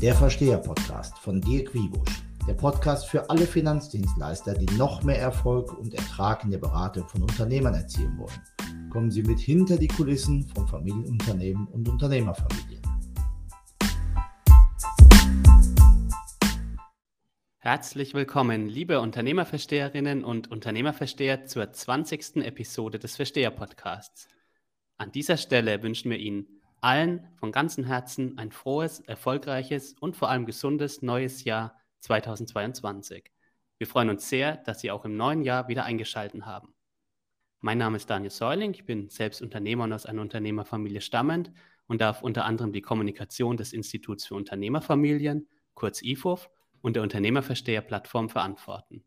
Der Versteher-Podcast von Dirk Wiebusch. Der Podcast für alle Finanzdienstleister, die noch mehr Erfolg und Ertrag in der Beratung von Unternehmern erzielen wollen. Kommen Sie mit hinter die Kulissen von Familienunternehmen und Unternehmerfamilien. Herzlich willkommen, liebe Unternehmerversteherinnen und Unternehmerversteher zur 20. Episode des Versteher-Podcasts. An dieser Stelle wünschen wir Ihnen allen von ganzem Herzen ein frohes, erfolgreiches und vor allem gesundes neues Jahr 2022. Wir freuen uns sehr, dass Sie auch im neuen Jahr wieder eingeschaltet haben. Mein Name ist Daniel Säuling, ich bin selbst Unternehmer und aus einer Unternehmerfamilie stammend und darf unter anderem die Kommunikation des Instituts für Unternehmerfamilien, kurz IFOF, und der Unternehmerversteher-Plattform verantworten.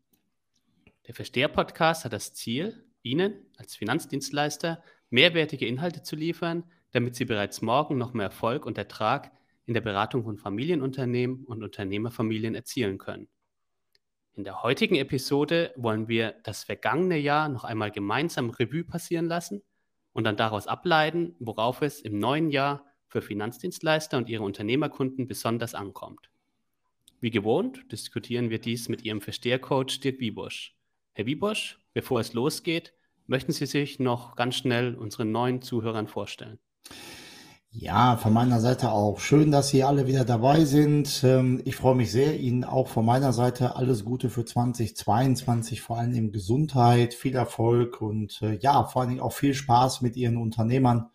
Der Versteher-Podcast hat das Ziel, Ihnen als Finanzdienstleister mehrwertige Inhalte zu liefern, damit Sie bereits morgen noch mehr Erfolg und Ertrag in der Beratung von Familienunternehmen und Unternehmerfamilien erzielen können. In der heutigen Episode wollen wir das vergangene Jahr noch einmal gemeinsam Revue passieren lassen und dann daraus ableiten, worauf es im neuen Jahr für Finanzdienstleister und ihre Unternehmerkunden besonders ankommt. Wie gewohnt diskutieren wir dies mit Ihrem Verstehercoach Dirk Wiebusch. Herr Wiebusch, bevor es losgeht, möchten Sie sich noch ganz schnell unseren neuen Zuhörern vorstellen? Ja, von meiner Seite auch. Schön, dass Sie alle wieder dabei sind. Ähm, ich freue mich sehr. Ihnen auch von meiner Seite alles Gute für 2022, vor allem in Gesundheit, viel Erfolg und äh, ja, vor allen Dingen auch viel Spaß mit Ihren Unternehmern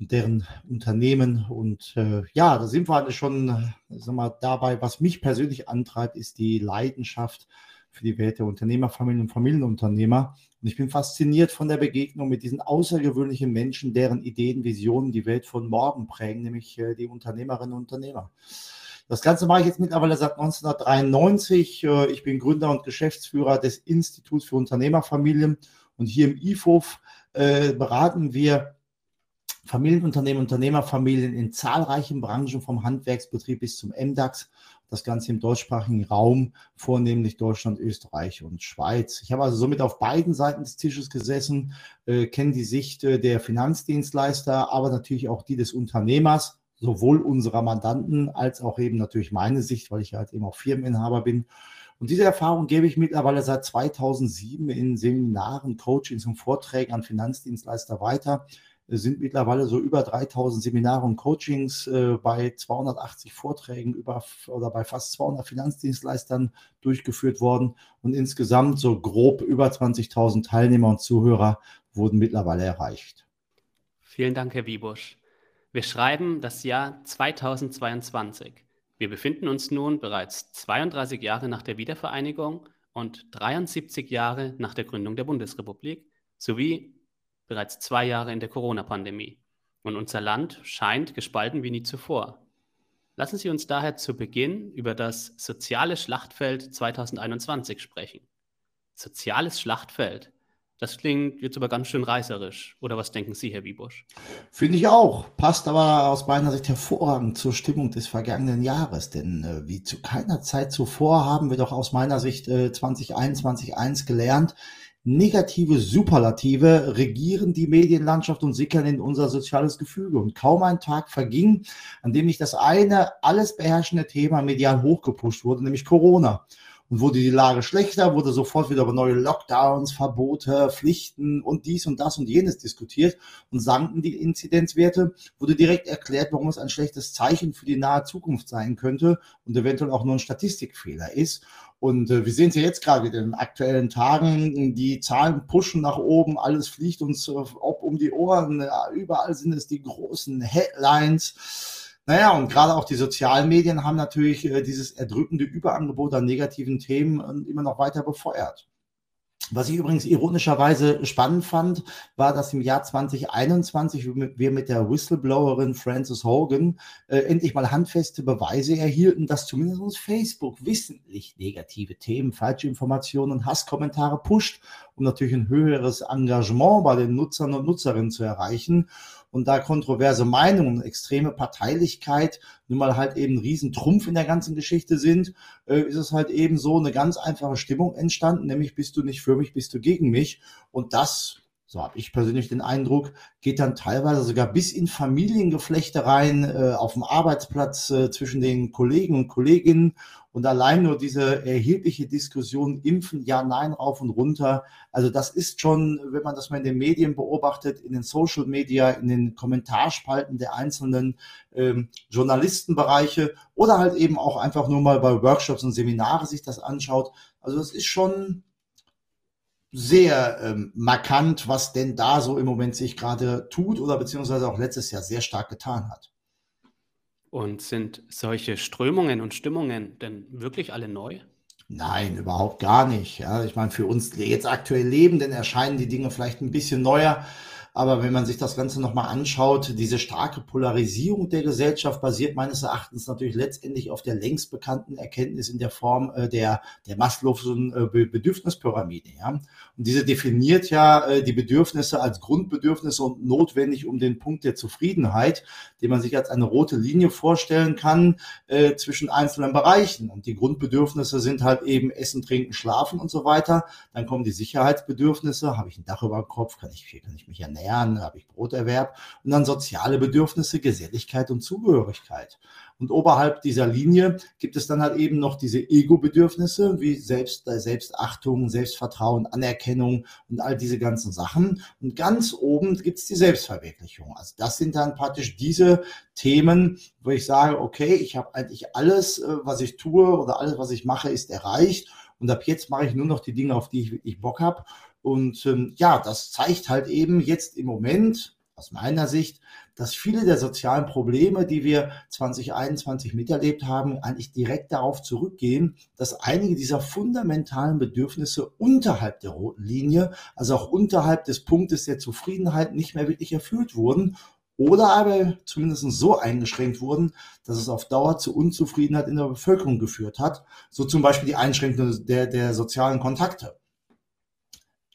und deren Unternehmen. Und äh, ja, da sind wir alle schon äh, sag mal, dabei. Was mich persönlich antreibt, ist die Leidenschaft für die Welt der Unternehmerfamilien und Familienunternehmer. Und ich bin fasziniert von der Begegnung mit diesen außergewöhnlichen Menschen, deren Ideen, Visionen die Welt von morgen prägen, nämlich äh, die Unternehmerinnen und Unternehmer. Das Ganze mache ich jetzt mittlerweile seit 1993. Äh, ich bin Gründer und Geschäftsführer des Instituts für Unternehmerfamilien und hier im IFOF äh, beraten wir Familienunternehmen, Unternehmerfamilien in zahlreichen Branchen vom Handwerksbetrieb bis zum MDAX das Ganze im deutschsprachigen Raum, vornehmlich Deutschland, Österreich und Schweiz. Ich habe also somit auf beiden Seiten des Tisches gesessen, äh, kenne die Sicht äh, der Finanzdienstleister, aber natürlich auch die des Unternehmers, sowohl unserer Mandanten als auch eben natürlich meine Sicht, weil ich halt eben auch Firmeninhaber bin. Und diese Erfahrung gebe ich mittlerweile seit 2007 in Seminaren, Coachings und Vorträgen an Finanzdienstleister weiter sind mittlerweile so über 3000 Seminare und Coachings äh, bei 280 Vorträgen über oder bei fast 200 Finanzdienstleistern durchgeführt worden und insgesamt so grob über 20.000 Teilnehmer und Zuhörer wurden mittlerweile erreicht. Vielen Dank, Herr Wiebusch. Wir schreiben das Jahr 2022. Wir befinden uns nun bereits 32 Jahre nach der Wiedervereinigung und 73 Jahre nach der Gründung der Bundesrepublik sowie bereits zwei Jahre in der Corona-Pandemie. Und unser Land scheint gespalten wie nie zuvor. Lassen Sie uns daher zu Beginn über das soziale Schlachtfeld 2021 sprechen. Soziales Schlachtfeld. Das klingt jetzt aber ganz schön reißerisch. Oder was denken Sie, Herr Wiebusch? Finde ich auch. Passt aber aus meiner Sicht hervorragend zur Stimmung des vergangenen Jahres. Denn äh, wie zu keiner Zeit zuvor haben wir doch aus meiner Sicht äh, 2021 eins gelernt negative Superlative regieren die Medienlandschaft und sickern in unser soziales Gefüge. Und kaum ein Tag verging, an dem nicht das eine alles beherrschende Thema medial hochgepusht wurde, nämlich Corona. Und wurde die Lage schlechter, wurde sofort wieder über neue Lockdowns, Verbote, Pflichten und dies und das und jenes diskutiert und sanken die Inzidenzwerte, wurde direkt erklärt, warum es ein schlechtes Zeichen für die nahe Zukunft sein könnte und eventuell auch nur ein Statistikfehler ist. Und äh, wir sehen es ja jetzt gerade in den aktuellen Tagen, die Zahlen pushen nach oben, alles fliegt uns äh, ob um die Ohren, ja, überall sind es die großen Headlines. Naja, und gerade auch die sozialen Medien haben natürlich äh, dieses erdrückende Überangebot an negativen Themen äh, immer noch weiter befeuert. Was ich übrigens ironischerweise spannend fand, war, dass im Jahr 2021 wir mit der Whistleblowerin Frances Hogan äh, endlich mal handfeste Beweise erhielten, dass zumindest Facebook wissentlich negative Themen, falsche Informationen und Hasskommentare pusht, um natürlich ein höheres Engagement bei den Nutzern und Nutzerinnen zu erreichen. Und da kontroverse Meinungen, extreme Parteilichkeit nun mal halt eben ein Riesentrumpf in der ganzen Geschichte sind, äh, ist es halt eben so eine ganz einfache Stimmung entstanden, nämlich bist du nicht für mich, bist du gegen mich. Und das so habe ich persönlich den Eindruck, geht dann teilweise sogar bis in Familiengeflechte rein, äh, auf dem Arbeitsplatz äh, zwischen den Kollegen und Kolleginnen. Und allein nur diese erhebliche Diskussion, impfen, ja, nein, rauf und runter. Also das ist schon, wenn man das mal in den Medien beobachtet, in den Social Media, in den Kommentarspalten der einzelnen ähm, Journalistenbereiche oder halt eben auch einfach nur mal bei Workshops und Seminare sich das anschaut. Also das ist schon sehr ähm, markant, was denn da so im Moment sich gerade tut oder beziehungsweise auch letztes Jahr sehr stark getan hat. Und sind solche Strömungen und Stimmungen denn wirklich alle neu? Nein, überhaupt gar nicht. Ja, ich meine, für uns jetzt aktuell Lebenden erscheinen die Dinge vielleicht ein bisschen neuer. Aber wenn man sich das Ganze nochmal anschaut, diese starke Polarisierung der Gesellschaft basiert meines Erachtens natürlich letztendlich auf der längst bekannten Erkenntnis in der Form äh, der, der Maslow'schen äh, Bedürfnispyramide. Ja? Und diese definiert ja äh, die Bedürfnisse als Grundbedürfnisse und notwendig um den Punkt der Zufriedenheit, den man sich als eine rote Linie vorstellen kann äh, zwischen einzelnen Bereichen. Und die Grundbedürfnisse sind halt eben Essen, Trinken, Schlafen und so weiter. Dann kommen die Sicherheitsbedürfnisse. Habe ich ein Dach über dem Kopf? Kann ich, kann ich mich ernähren? Ernähren, habe ich Broterwerb und dann soziale Bedürfnisse, Geselligkeit und Zugehörigkeit. Und oberhalb dieser Linie gibt es dann halt eben noch diese Ego-Bedürfnisse wie Selbst, äh, Selbstachtung, Selbstvertrauen, Anerkennung und all diese ganzen Sachen. Und ganz oben gibt es die Selbstverwirklichung. Also das sind dann praktisch diese Themen, wo ich sage, okay, ich habe eigentlich alles, äh, was ich tue oder alles, was ich mache, ist erreicht. Und ab jetzt mache ich nur noch die Dinge, auf die ich wirklich Bock habe. Und ähm, ja, das zeigt halt eben jetzt im Moment aus meiner Sicht, dass viele der sozialen Probleme, die wir 2021 miterlebt haben, eigentlich direkt darauf zurückgehen, dass einige dieser fundamentalen Bedürfnisse unterhalb der roten Linie, also auch unterhalb des Punktes der Zufriedenheit nicht mehr wirklich erfüllt wurden oder aber zumindest so eingeschränkt wurden, dass es auf Dauer zu Unzufriedenheit in der Bevölkerung geführt hat. So zum Beispiel die Einschränkung der, der sozialen Kontakte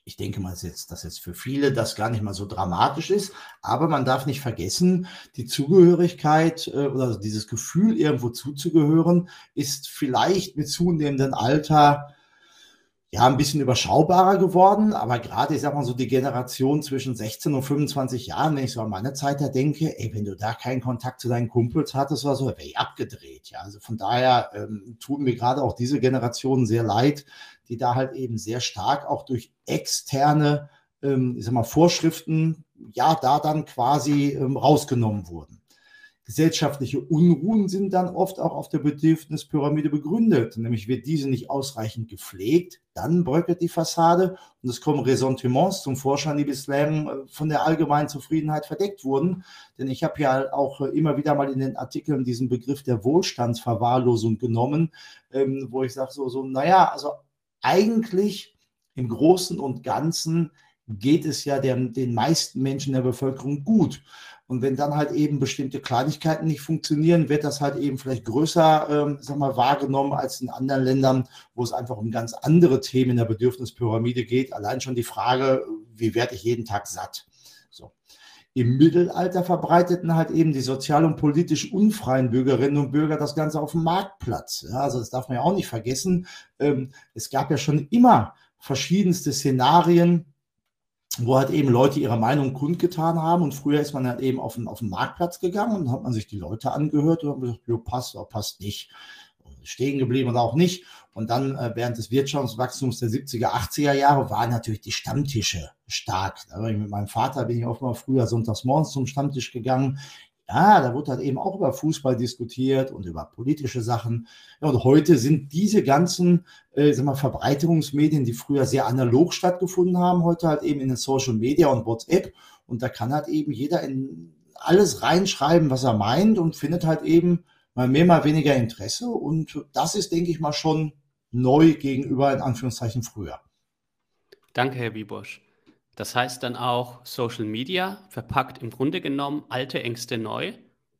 ich denke mal, jetzt, dass jetzt für viele das gar nicht mal so dramatisch ist, aber man darf nicht vergessen, die Zugehörigkeit äh, oder dieses Gefühl, irgendwo zuzugehören, ist vielleicht mit zunehmendem Alter ja ein bisschen überschaubarer geworden, aber gerade, ich sag mal so, die Generation zwischen 16 und 25 Jahren, wenn ich so an meine Zeit da denke, ey, wenn du da keinen Kontakt zu deinen Kumpels hattest oder so, wäre ich abgedreht. Ja, also von daher ähm, tun mir gerade auch diese Generationen sehr leid, die da halt eben sehr stark auch durch externe, ähm, ich sag mal, Vorschriften, ja, da dann quasi ähm, rausgenommen wurden. Gesellschaftliche Unruhen sind dann oft auch auf der Bedürfnispyramide begründet. Nämlich wird diese nicht ausreichend gepflegt, dann bröckelt die Fassade und es kommen Ressentiments zum Vorschein, die bislang äh, von der allgemeinen Zufriedenheit verdeckt wurden. Denn ich habe ja auch äh, immer wieder mal in den Artikeln diesen Begriff der Wohlstandsverwahrlosung genommen, ähm, wo ich sage so, so, naja, also eigentlich im Großen und Ganzen geht es ja der, den meisten Menschen der Bevölkerung gut. Und wenn dann halt eben bestimmte Kleinigkeiten nicht funktionieren, wird das halt eben vielleicht größer, ähm, sag mal, wahrgenommen als in anderen Ländern, wo es einfach um ganz andere Themen in der Bedürfnispyramide geht. Allein schon die Frage, wie werde ich jeden Tag satt? Im Mittelalter verbreiteten halt eben die sozial und politisch unfreien Bürgerinnen und Bürger das Ganze auf dem Marktplatz. Ja, also das darf man ja auch nicht vergessen. Ähm, es gab ja schon immer verschiedenste Szenarien, wo halt eben Leute ihre Meinung kundgetan haben. Und früher ist man halt eben auf den, auf den Marktplatz gegangen und hat man sich die Leute angehört und hat gesagt, jo, passt oder passt nicht. Stehen geblieben oder auch nicht. Und dann äh, während des Wirtschaftswachstums der 70er, 80er Jahre waren natürlich die Stammtische stark. Ich mit meinem Vater bin ich auch mal früher sonntags morgens zum Stammtisch gegangen. Ja, da wurde halt eben auch über Fußball diskutiert und über politische Sachen. Ja, und heute sind diese ganzen äh, sag mal, Verbreiterungsmedien, die früher sehr analog stattgefunden haben, heute halt eben in den Social Media und WhatsApp. Und da kann halt eben jeder in alles reinschreiben, was er meint und findet halt eben mal mehr, mal weniger Interesse. Und das ist, denke ich mal, schon neu gegenüber in Anführungszeichen früher. Danke, Herr Wiebosch. Das heißt dann auch, Social Media verpackt im Grunde genommen alte Ängste neu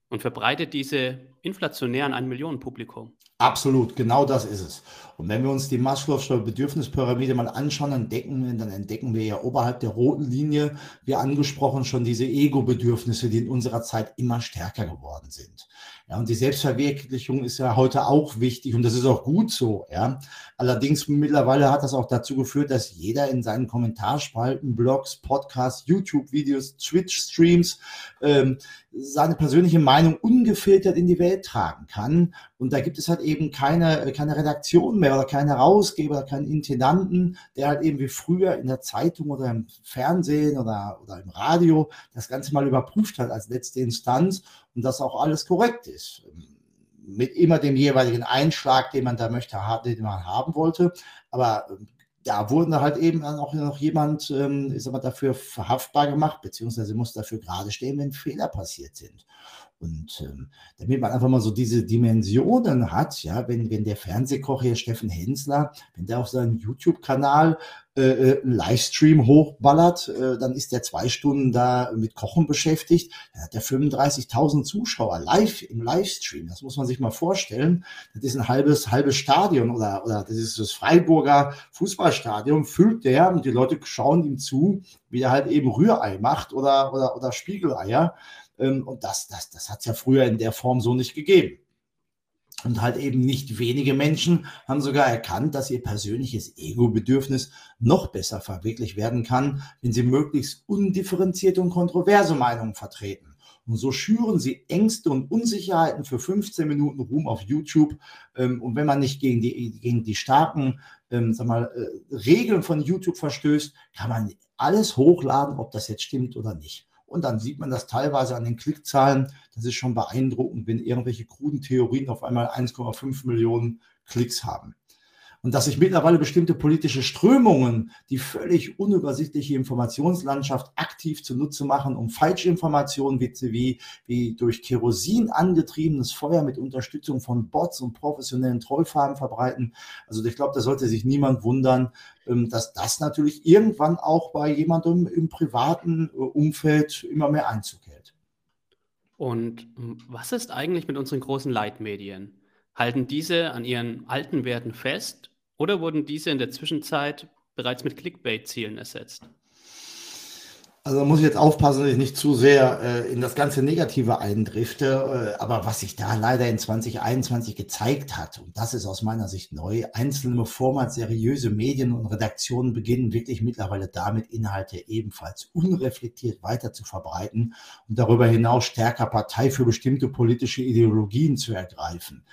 und verbreitet diese inflationär an ein Millionenpublikum. Absolut, genau das ist es. Und wenn wir uns die Maslow'sche Bedürfnispyramide mal anschauen, dann entdecken, dann entdecken wir ja oberhalb der roten Linie, wie angesprochen, schon diese Ego-Bedürfnisse, die in unserer Zeit immer stärker geworden sind. Ja, und die Selbstverwirklichung ist ja heute auch wichtig und das ist auch gut so. Ja. Allerdings mittlerweile hat das auch dazu geführt, dass jeder in seinen Kommentarspalten, Blogs, Podcasts, YouTube-Videos, Twitch-Streams ähm, seine persönliche Meinung ungefiltert in die Welt tragen kann. Und da gibt es halt eben keine, keine Redaktion mehr oder keinen Herausgeber oder keinen Intendanten, der halt eben wie früher in der Zeitung oder im Fernsehen oder, oder im Radio das Ganze mal überprüft hat als letzte Instanz und dass auch alles korrekt ist. Mit immer dem jeweiligen Einschlag, den man da möchte, den man haben wollte. Aber da wurde halt eben auch noch jemand, ähm, ist aber dafür verhaftbar gemacht, beziehungsweise muss dafür gerade stehen, wenn Fehler passiert sind. Und ähm, damit man einfach mal so diese Dimensionen hat, ja, wenn, wenn der Fernsehkoch hier Steffen Hensler, wenn der auf seinem YouTube-Kanal äh, äh Livestream hochballert, äh, dann ist der zwei Stunden da mit Kochen beschäftigt, dann hat der 35.000 Zuschauer live im Livestream. Das muss man sich mal vorstellen. Das ist ein halbes, halbes Stadion oder, oder das ist das Freiburger Fußballstadion, füllt der und die Leute schauen ihm zu, wie er halt eben Rührei macht oder, oder, oder Spiegeleier. Ähm, und das, das, das hat es ja früher in der Form so nicht gegeben. Und halt eben nicht wenige Menschen haben sogar erkannt, dass ihr persönliches Ego-Bedürfnis noch besser verwirklicht werden kann, wenn sie möglichst undifferenzierte und kontroverse Meinungen vertreten. Und so schüren sie Ängste und Unsicherheiten für 15 Minuten Ruhm auf YouTube. Ähm, und wenn man nicht gegen die, gegen die starken ähm, sag mal, äh, Regeln von YouTube verstößt, kann man alles hochladen, ob das jetzt stimmt oder nicht. Und dann sieht man das teilweise an den Klickzahlen. Das ist schon beeindruckend, wenn irgendwelche kruden Theorien auf einmal 1,5 Millionen Klicks haben. Und dass sich mittlerweile bestimmte politische Strömungen die völlig unübersichtliche Informationslandschaft aktiv zunutze machen, um Falschinformationen wie, wie, wie durch Kerosin angetriebenes Feuer mit Unterstützung von Bots und professionellen Trollfarben verbreiten. Also ich glaube, da sollte sich niemand wundern, ähm, dass das natürlich irgendwann auch bei jemandem im privaten äh, Umfeld immer mehr Einzug hält. Und was ist eigentlich mit unseren großen Leitmedien? Halten diese an ihren alten Werten fest oder wurden diese in der Zwischenzeit bereits mit Clickbait-Zielen ersetzt? Also muss ich jetzt aufpassen, dass ich nicht zu sehr äh, in das ganze Negative eindrifte. Äh, aber was sich da leider in 2021 gezeigt hat, und das ist aus meiner Sicht neu, einzelne vormals seriöse Medien und Redaktionen beginnen wirklich mittlerweile damit, Inhalte ebenfalls unreflektiert weiter zu verbreiten und darüber hinaus stärker Partei für bestimmte politische Ideologien zu ergreifen.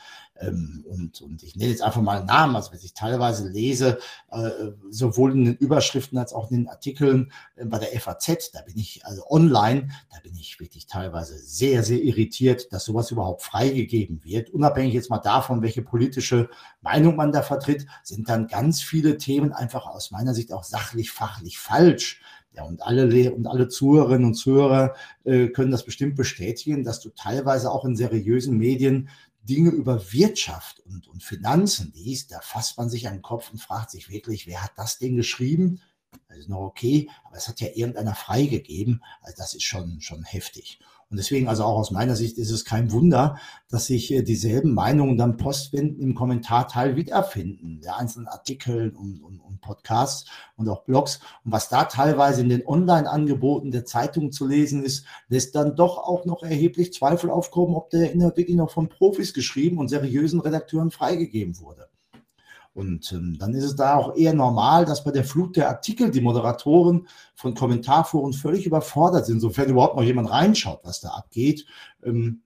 Ähm, und, und ich nenne jetzt einfach mal Namen, also wenn ich teilweise lese, äh, sowohl in den Überschriften als auch in den Artikeln äh, bei der FAZ, da bin ich also online, da bin ich wirklich teilweise sehr, sehr irritiert, dass sowas überhaupt freigegeben wird. Unabhängig jetzt mal davon, welche politische Meinung man da vertritt, sind dann ganz viele Themen einfach aus meiner Sicht auch sachlich, fachlich falsch. Ja, und alle, und alle Zuhörerinnen und Zuhörer äh, können das bestimmt bestätigen, dass du teilweise auch in seriösen Medien Dinge über Wirtschaft und, und Finanzen liest, da fasst man sich an den Kopf und fragt sich wirklich, wer hat das Ding geschrieben? Das ist noch okay, aber es hat ja irgendeiner freigegeben. Also das ist schon, schon heftig. Und deswegen, also auch aus meiner Sicht, ist es kein Wunder, dass sich äh, dieselben Meinungen dann postwendend im Kommentarteil wiederfinden, der einzelnen Artikel und, und, und, Podcasts und auch Blogs. Und was da teilweise in den Online-Angeboten der Zeitung zu lesen ist, lässt dann doch auch noch erheblich Zweifel aufkommen, ob der Inhalt wirklich noch von Profis geschrieben und seriösen Redakteuren freigegeben wurde. Und ähm, dann ist es da auch eher normal, dass bei der Flut der Artikel die Moderatoren von Kommentarforen völlig überfordert sind, sofern überhaupt noch jemand reinschaut, was da abgeht. Ähm,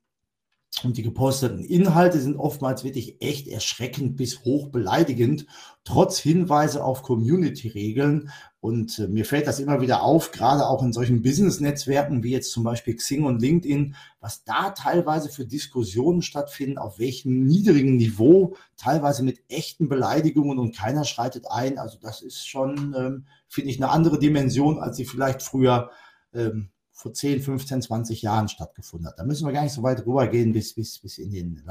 und die geposteten Inhalte sind oftmals wirklich echt erschreckend bis hoch beleidigend, trotz Hinweise auf Community-Regeln. Und äh, mir fällt das immer wieder auf, gerade auch in solchen Business-Netzwerken wie jetzt zum Beispiel Xing und LinkedIn, was da teilweise für Diskussionen stattfinden, auf welchem niedrigen Niveau, teilweise mit echten Beleidigungen und keiner schreitet ein. Also das ist schon, ähm, finde ich, eine andere Dimension, als sie vielleicht früher ähm, vor 10, 15, 20 Jahren stattgefunden hat. Da müssen wir gar nicht so weit rübergehen bis, bis, bis in den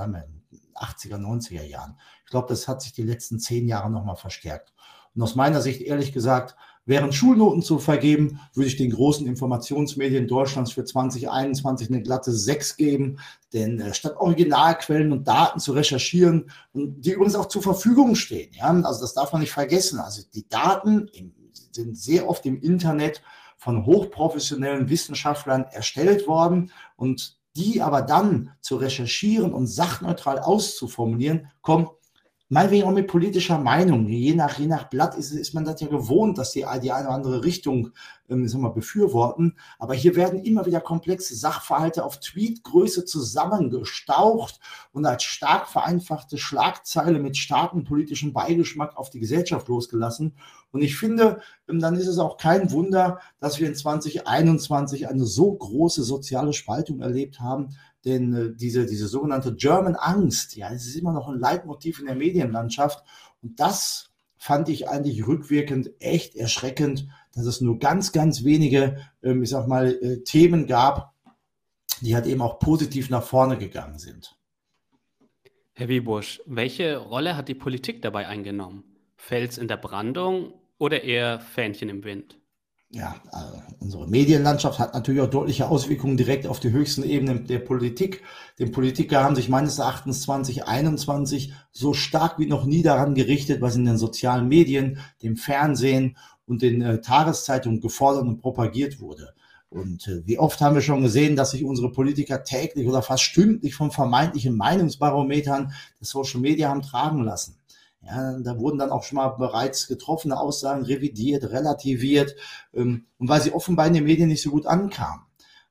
80er, 90er Jahren. Ich glaube, das hat sich die letzten zehn Jahre nochmal verstärkt. Und aus meiner Sicht, ehrlich gesagt, wären Schulnoten zu vergeben, würde ich den großen Informationsmedien Deutschlands für 2021 eine glatte 6 geben. Denn äh, statt Originalquellen und Daten zu recherchieren, und die übrigens auch zur Verfügung stehen, ja, also das darf man nicht vergessen. Also die Daten sind sehr oft im Internet von hochprofessionellen Wissenschaftlern erstellt worden und die aber dann zu recherchieren und sachneutral auszuformulieren, kommt meinetwegen auch mit politischer Meinung. Je nach, je nach Blatt ist, ist man das ja gewohnt, dass die, die eine oder andere Richtung ähm, sagen wir, befürworten. Aber hier werden immer wieder komplexe Sachverhalte auf Tweetgröße zusammengestaucht und als stark vereinfachte Schlagzeile mit starkem politischen Beigeschmack auf die Gesellschaft losgelassen. Und ich finde, ähm, dann ist es auch kein Wunder, dass wir in 2021 eine so große soziale Spaltung erlebt haben, denn äh, diese, diese sogenannte German Angst, ja, es ist immer noch ein Leitmotiv in der Medienlandschaft. Und das fand ich eigentlich rückwirkend echt erschreckend, dass es nur ganz, ganz wenige, ähm, ich sag mal, äh, Themen gab, die halt eben auch positiv nach vorne gegangen sind. Herr Wiebusch, welche Rolle hat die Politik dabei eingenommen? Fels in der Brandung oder eher Fähnchen im Wind? ja, also unsere Medienlandschaft hat natürlich auch deutliche Auswirkungen direkt auf die höchsten Ebenen der Politik. Denn Politiker haben sich meines Erachtens 2021 so stark wie noch nie daran gerichtet, was in den sozialen Medien, dem Fernsehen und den äh, Tageszeitungen gefordert und propagiert wurde. Und äh, wie oft haben wir schon gesehen, dass sich unsere Politiker täglich oder fast stündlich von vermeintlichen Meinungsbarometern der Social Media haben tragen lassen. Ja, da wurden dann auch schon mal bereits getroffene Aussagen revidiert, relativiert ähm, und weil sie offenbar in den Medien nicht so gut ankamen.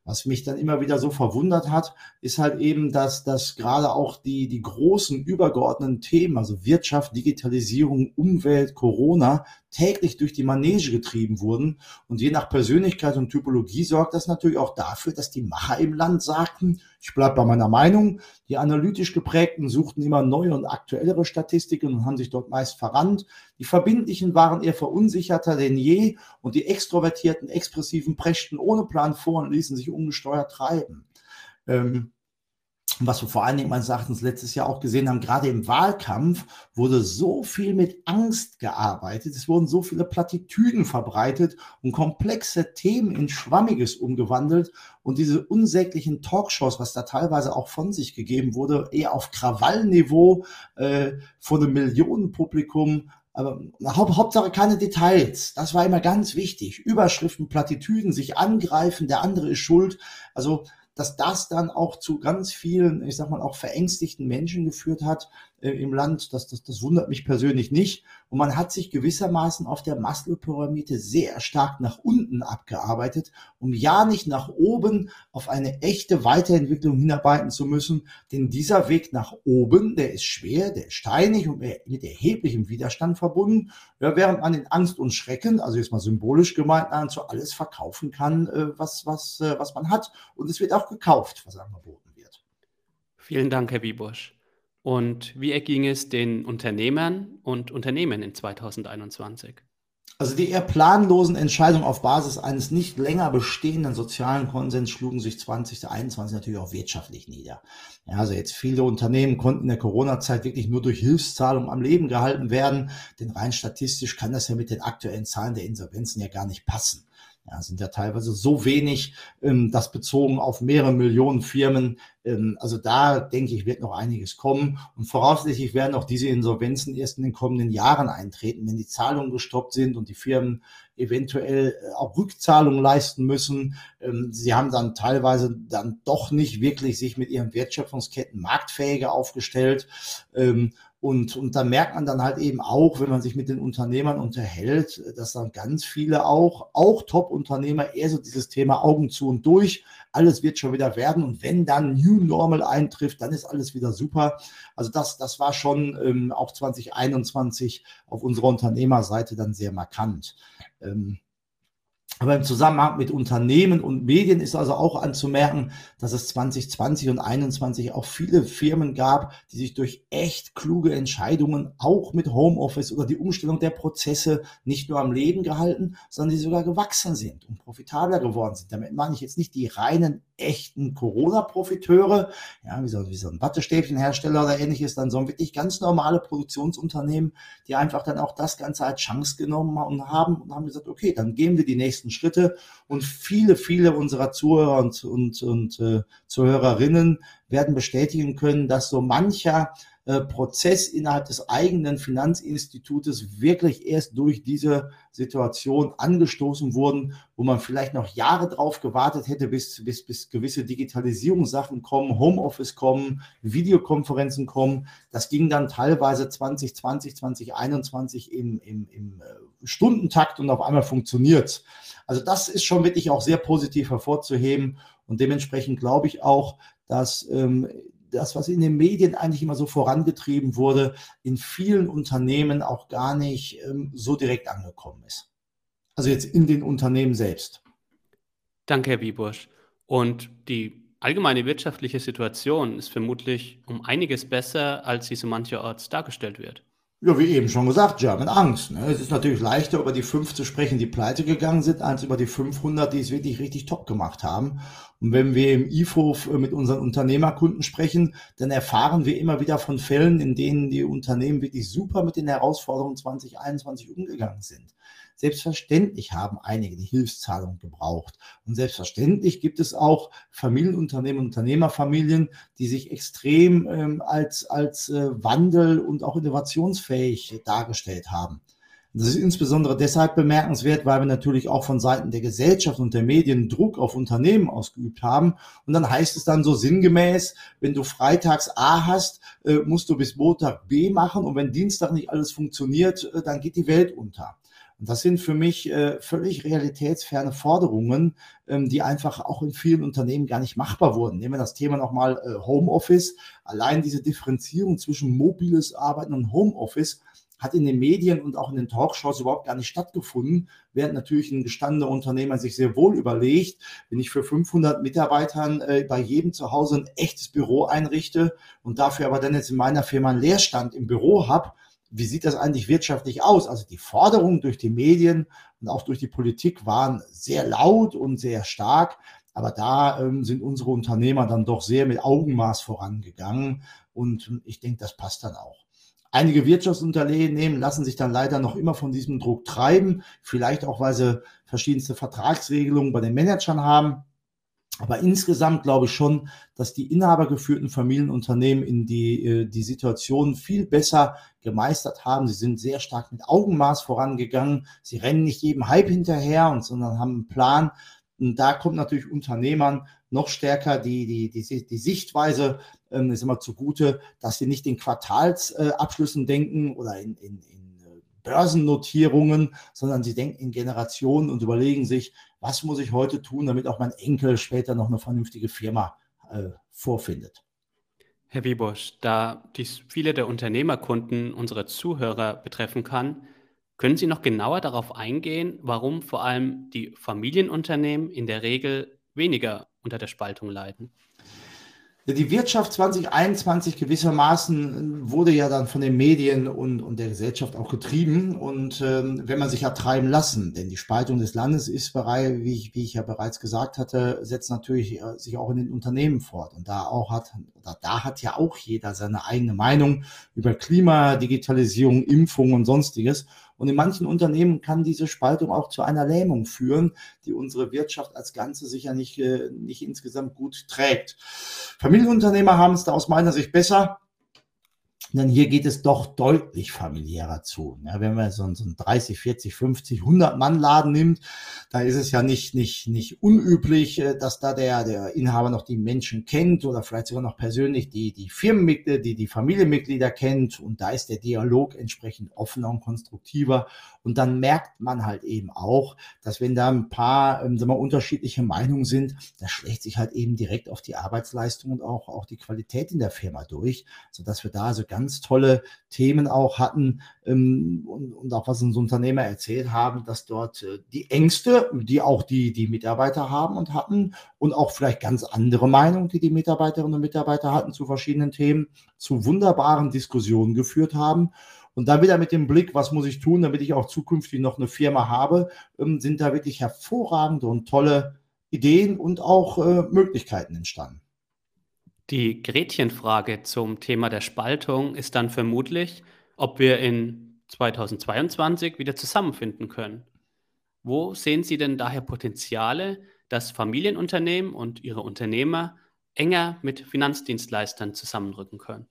Was mich dann immer wieder so verwundert hat, ist halt eben, dass, dass gerade auch die, die großen übergeordneten Themen, also Wirtschaft, Digitalisierung, Umwelt, Corona, täglich durch die Manege getrieben wurden. Und je nach Persönlichkeit und Typologie sorgt das natürlich auch dafür, dass die Macher im Land sagten, ich bleibe bei meiner Meinung, die analytisch geprägten suchten immer neue und aktuellere Statistiken und haben sich dort meist verrannt. Die Verbindlichen waren eher verunsicherter denn je und die Extrovertierten, Expressiven preschten ohne Plan vor und ließen sich ungesteuert treiben. Ähm, was wir vor allen Dingen meines Erachtens letztes Jahr auch gesehen haben, gerade im Wahlkampf wurde so viel mit Angst gearbeitet, es wurden so viele Plattitüden verbreitet und komplexe Themen in Schwammiges umgewandelt und diese unsäglichen Talkshows, was da teilweise auch von sich gegeben wurde, eher auf Krawallniveau äh, vor einem Millionenpublikum, aber Haupt, Hauptsache keine Details. Das war immer ganz wichtig. Überschriften, Plattitüden, sich angreifen, der andere ist schuld. Also dass das dann auch zu ganz vielen, ich sag mal, auch verängstigten Menschen geführt hat im Land. Das, das, das wundert mich persönlich nicht. Und man hat sich gewissermaßen auf der Maslow-Pyramide sehr stark nach unten abgearbeitet, um ja nicht nach oben auf eine echte Weiterentwicklung hinarbeiten zu müssen. Denn dieser Weg nach oben, der ist schwer, der ist steinig und mit erheblichem Widerstand verbunden. Ja, während man in Angst und Schrecken, also jetzt mal symbolisch gemeint, nahezu alles verkaufen kann, äh, was, was, äh, was man hat. Und es wird auch gekauft, was angeboten wird. Vielen Dank, Herr Wiebusch. Und wie erging es den Unternehmern und Unternehmen in 2021? Also die eher planlosen Entscheidungen auf Basis eines nicht länger bestehenden sozialen Konsens schlugen sich 2021 natürlich auch wirtschaftlich nieder. Ja, also jetzt viele Unternehmen konnten in der Corona-Zeit wirklich nur durch Hilfszahlung am Leben gehalten werden, denn rein statistisch kann das ja mit den aktuellen Zahlen der Insolvenzen ja gar nicht passen ja, sind ja teilweise so wenig, ähm, das bezogen auf mehrere Millionen Firmen. Ähm, also da denke ich, wird noch einiges kommen. Und voraussichtlich werden auch diese Insolvenzen erst in den kommenden Jahren eintreten, wenn die Zahlungen gestoppt sind und die Firmen eventuell äh, auch Rückzahlungen leisten müssen. Ähm, sie haben dann teilweise dann doch nicht wirklich sich mit ihren Wertschöpfungsketten marktfähiger aufgestellt. Ähm, und, und da merkt man dann halt eben auch, wenn man sich mit den Unternehmern unterhält, dass dann ganz viele auch, auch Top-Unternehmer eher so dieses Thema Augen zu und durch, alles wird schon wieder werden. Und wenn dann New Normal eintrifft, dann ist alles wieder super. Also das, das war schon ähm, auch 2021 auf unserer Unternehmerseite dann sehr markant. Ähm, Aber im Zusammenhang mit Unternehmen und Medien ist also auch anzumerken, dass es 2020 und 2021 auch viele Firmen gab, die sich durch echt kluge Entscheidungen auch mit Homeoffice oder die Umstellung der Prozesse nicht nur am Leben gehalten, sondern die sogar gewachsen sind und profitabler geworden sind. Damit meine ich jetzt nicht die reinen echten Corona-Profiteure, ja, wie so, wie so ein Wattestäbchenhersteller oder ähnliches, dann sondern wirklich ganz normale Produktionsunternehmen, die einfach dann auch das Ganze als Chance genommen haben und haben gesagt, okay, dann gehen wir die nächsten Schritte und viele, viele unserer Zuhörer und, und, und äh, Zuhörerinnen werden bestätigen können, dass so mancher äh, Prozess innerhalb des eigenen Finanzinstitutes wirklich erst durch diese Situation angestoßen wurden, wo man vielleicht noch Jahre drauf gewartet hätte, bis, bis, bis gewisse Digitalisierungssachen kommen, Homeoffice kommen, Videokonferenzen kommen. Das ging dann teilweise 2020, 2021 im, im, im äh, Stundentakt und auf einmal funktioniert. Also das ist schon wirklich auch sehr positiv hervorzuheben und dementsprechend glaube ich auch, dass ähm, das, was in den Medien eigentlich immer so vorangetrieben wurde, in vielen Unternehmen auch gar nicht ähm, so direkt angekommen ist. Also jetzt in den Unternehmen selbst. Danke, Herr Wiebusch. Und die allgemeine wirtschaftliche Situation ist vermutlich um einiges besser, als sie so mancherorts dargestellt wird. Ja, wie eben schon gesagt, German Angst. Ne? Es ist natürlich leichter, über die fünf zu sprechen, die pleite gegangen sind, als über die 500, die es wirklich richtig top gemacht haben. Und wenn wir im IFO äh, mit unseren Unternehmerkunden sprechen, dann erfahren wir immer wieder von Fällen, in denen die Unternehmen wirklich super mit den Herausforderungen 2021 umgegangen sind. Selbstverständlich haben einige die Hilfszahlung gebraucht. Und selbstverständlich gibt es auch Familienunternehmen, Unternehmerfamilien, die sich extrem ähm, als, als äh, wandel- und auch innovationsfähig dargestellt haben. Das ist insbesondere deshalb bemerkenswert, weil wir natürlich auch von Seiten der Gesellschaft und der Medien Druck auf Unternehmen ausgeübt haben. Und dann heißt es dann so sinngemäß, wenn du freitags A hast, äh, musst du bis Montag B machen. Und wenn Dienstag nicht alles funktioniert, äh, dann geht die Welt unter. Und das sind für mich äh, völlig realitätsferne Forderungen, ähm, die einfach auch in vielen Unternehmen gar nicht machbar wurden. Nehmen wir das Thema nochmal äh, Homeoffice. Allein diese Differenzierung zwischen mobiles Arbeiten und Homeoffice hat in den Medien und auch in den Talkshows überhaupt gar nicht stattgefunden, während natürlich ein gestandener Unternehmer sich sehr wohl überlegt, wenn ich für 500 Mitarbeitern äh, bei jedem zu Hause ein echtes Büro einrichte und dafür aber dann jetzt in meiner Firma einen Leerstand im Büro habe, wie sieht das eigentlich wirtschaftlich aus? Also die Forderungen durch die Medien und auch durch die Politik waren sehr laut und sehr stark. Aber da ähm, sind unsere Unternehmer dann doch sehr mit Augenmaß vorangegangen. Und ich denke, das passt dann auch. Einige Wirtschaftsunternehmen lassen sich dann leider noch immer von diesem Druck treiben. Vielleicht auch, weil sie verschiedenste Vertragsregelungen bei den Managern haben. Aber insgesamt glaube ich schon, dass die inhabergeführten Familienunternehmen in die, äh, die Situation viel besser gemeistert haben. Sie sind sehr stark mit Augenmaß vorangegangen. Sie rennen nicht jedem Hype hinterher, und, sondern haben einen Plan. Und da kommt natürlich Unternehmern noch stärker die, die, die, die Sichtweise ähm, ist immer zugute, dass sie nicht in Quartalsabschlüssen äh, denken oder in, in, in äh, Börsennotierungen, sondern sie denken in Generationen und überlegen sich, was muss ich heute tun, damit auch mein Enkel später noch eine vernünftige Firma äh, vorfindet. Herr Wiebosch, da dies viele der Unternehmerkunden unserer Zuhörer betreffen kann, können Sie noch genauer darauf eingehen, warum vor allem die Familienunternehmen in der Regel weniger unter der Spaltung leiden? Die Wirtschaft 2021 gewissermaßen wurde ja dann von den Medien und, und der Gesellschaft auch getrieben. Und ähm, wenn man sich hat treiben lassen, denn die Spaltung des Landes ist bereit, wie ich, wie ich ja bereits gesagt hatte, setzt natürlich äh, sich auch in den Unternehmen fort. Und da auch hat, da, da hat ja auch jeder seine eigene Meinung über Klima, Digitalisierung, Impfung und sonstiges. Und in manchen Unternehmen kann diese Spaltung auch zu einer Lähmung führen, die unsere Wirtschaft als Ganze sicher nicht, äh, nicht insgesamt gut trägt. Familienunternehmer haben es da aus meiner Sicht besser. Denn hier geht es doch deutlich familiärer zu. Ja, wenn man so, ein, so ein 30, 40, 50, 100 Mann Laden nimmt, da ist es ja nicht, nicht, nicht unüblich, äh, dass da der, der Inhaber noch die Menschen kennt oder vielleicht sogar noch persönlich die, die Firmenmitglieder, die, die Familienmitglieder kennt. Und da ist der Dialog entsprechend offener und konstruktiver. Und dann merkt man halt eben auch, dass wenn da ein paar ähm, sagen wir, unterschiedliche Meinungen sind, das schlägt sich halt eben direkt auf die Arbeitsleistung und auch, auch die Qualität in der Firma durch, sodass wir da also ganz tolle Themen auch hatten ähm, und, und auch was uns Unternehmer erzählt haben, dass dort äh, die Ängste, die auch die, die Mitarbeiter haben und hatten und auch vielleicht ganz andere Meinungen, die die Mitarbeiterinnen und Mitarbeiter hatten zu verschiedenen Themen, zu wunderbaren Diskussionen geführt haben. Und da wieder mit dem Blick, was muss ich tun, damit ich auch zukünftig noch eine Firma habe, ähm, sind da wirklich hervorragende und tolle Ideen und auch äh, Möglichkeiten entstanden. Die Gretchenfrage zum Thema der Spaltung ist dann vermutlich, ob wir in 2022 wieder zusammenfinden können. Wo sehen Sie denn daher Potenziale, dass Familienunternehmen und ihre Unternehmer enger mit Finanzdienstleistern zusammenrücken können?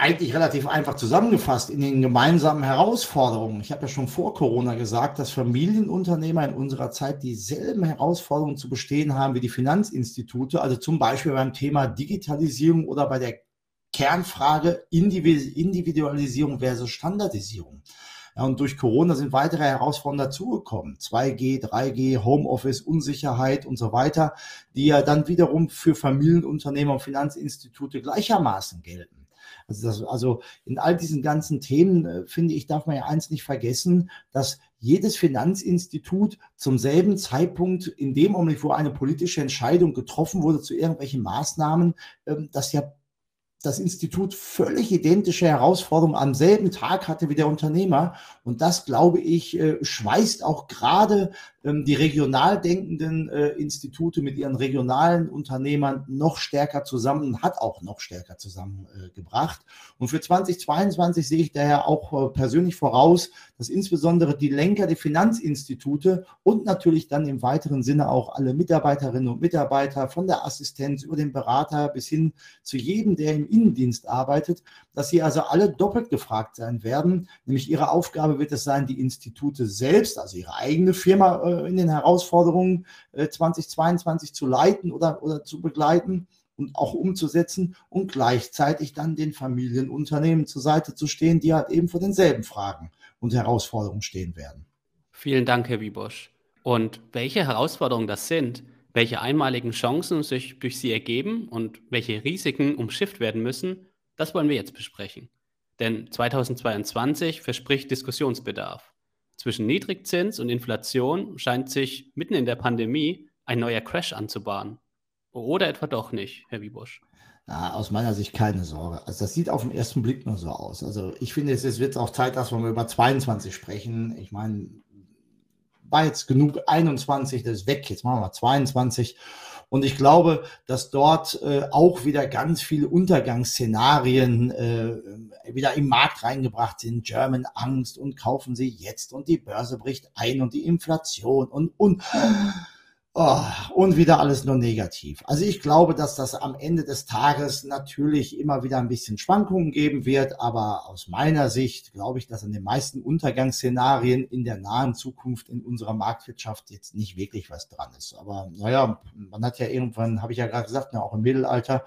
Eigentlich relativ einfach zusammengefasst in den gemeinsamen Herausforderungen. Ich habe ja schon vor Corona gesagt, dass Familienunternehmer in unserer Zeit dieselben Herausforderungen zu bestehen haben wie die Finanzinstitute, also zum Beispiel beim Thema Digitalisierung oder bei der Kernfrage Individualisierung versus Standardisierung. Ja, und durch Corona sind weitere Herausforderungen dazugekommen. 2G, 3G, Homeoffice, Unsicherheit und so weiter, die ja dann wiederum für Familienunternehmer und Finanzinstitute gleichermaßen gelten. Also, das, also in all diesen ganzen Themen, äh, finde ich, darf man ja eins nicht vergessen, dass jedes Finanzinstitut zum selben Zeitpunkt, in dem Augenblick, wo eine politische Entscheidung getroffen wurde zu irgendwelchen Maßnahmen, äh, das ja das Institut völlig identische Herausforderungen am selben Tag hatte wie der Unternehmer. Und das, glaube ich, äh, schweißt auch gerade ähm, die regional denkenden äh, Institute mit ihren regionalen Unternehmern noch stärker zusammen, hat auch noch stärker zusammengebracht. Und für 2022 sehe ich daher auch äh, persönlich voraus, dass insbesondere die Lenker der Finanzinstitute und natürlich dann im weiteren Sinne auch alle Mitarbeiterinnen und Mitarbeiter von der Assistenz über den Berater bis hin zu jedem, der im Innendienst arbeitet, dass sie also alle doppelt gefragt sein werden. Nämlich ihre Aufgabe wird es sein, die Institute selbst, also ihre eigene Firma äh, in den Herausforderungen äh, 2022 zu leiten oder, oder zu begleiten und auch umzusetzen und gleichzeitig dann den Familienunternehmen zur Seite zu stehen, die halt eben vor denselben Fragen und Herausforderungen stehen werden. Vielen Dank, Herr Wiebosch. Und welche Herausforderungen das sind, welche einmaligen Chancen sich durch sie ergeben und welche Risiken umschifft werden müssen, das wollen wir jetzt besprechen. Denn 2022 verspricht Diskussionsbedarf. Zwischen Niedrigzins und Inflation scheint sich mitten in der Pandemie ein neuer Crash anzubahnen. Oder etwa doch nicht, Herr Wiebusch? Na, aus meiner Sicht keine Sorge. Also das sieht auf den ersten Blick nur so aus. Also ich finde, es wird auch Zeit, dass wir über 22 sprechen. Ich meine, war jetzt genug 21, das ist weg. Jetzt machen wir 22. Und ich glaube, dass dort äh, auch wieder ganz viele Untergangsszenarien äh, wieder im Markt reingebracht sind. German Angst und kaufen Sie jetzt und die Börse bricht ein und die Inflation und, und Oh, und wieder alles nur negativ. Also ich glaube, dass das am Ende des Tages natürlich immer wieder ein bisschen Schwankungen geben wird, aber aus meiner Sicht glaube ich, dass an den meisten Untergangsszenarien in der nahen Zukunft in unserer Marktwirtschaft jetzt nicht wirklich was dran ist. Aber naja, man hat ja irgendwann, habe ich ja gerade gesagt, auch im Mittelalter,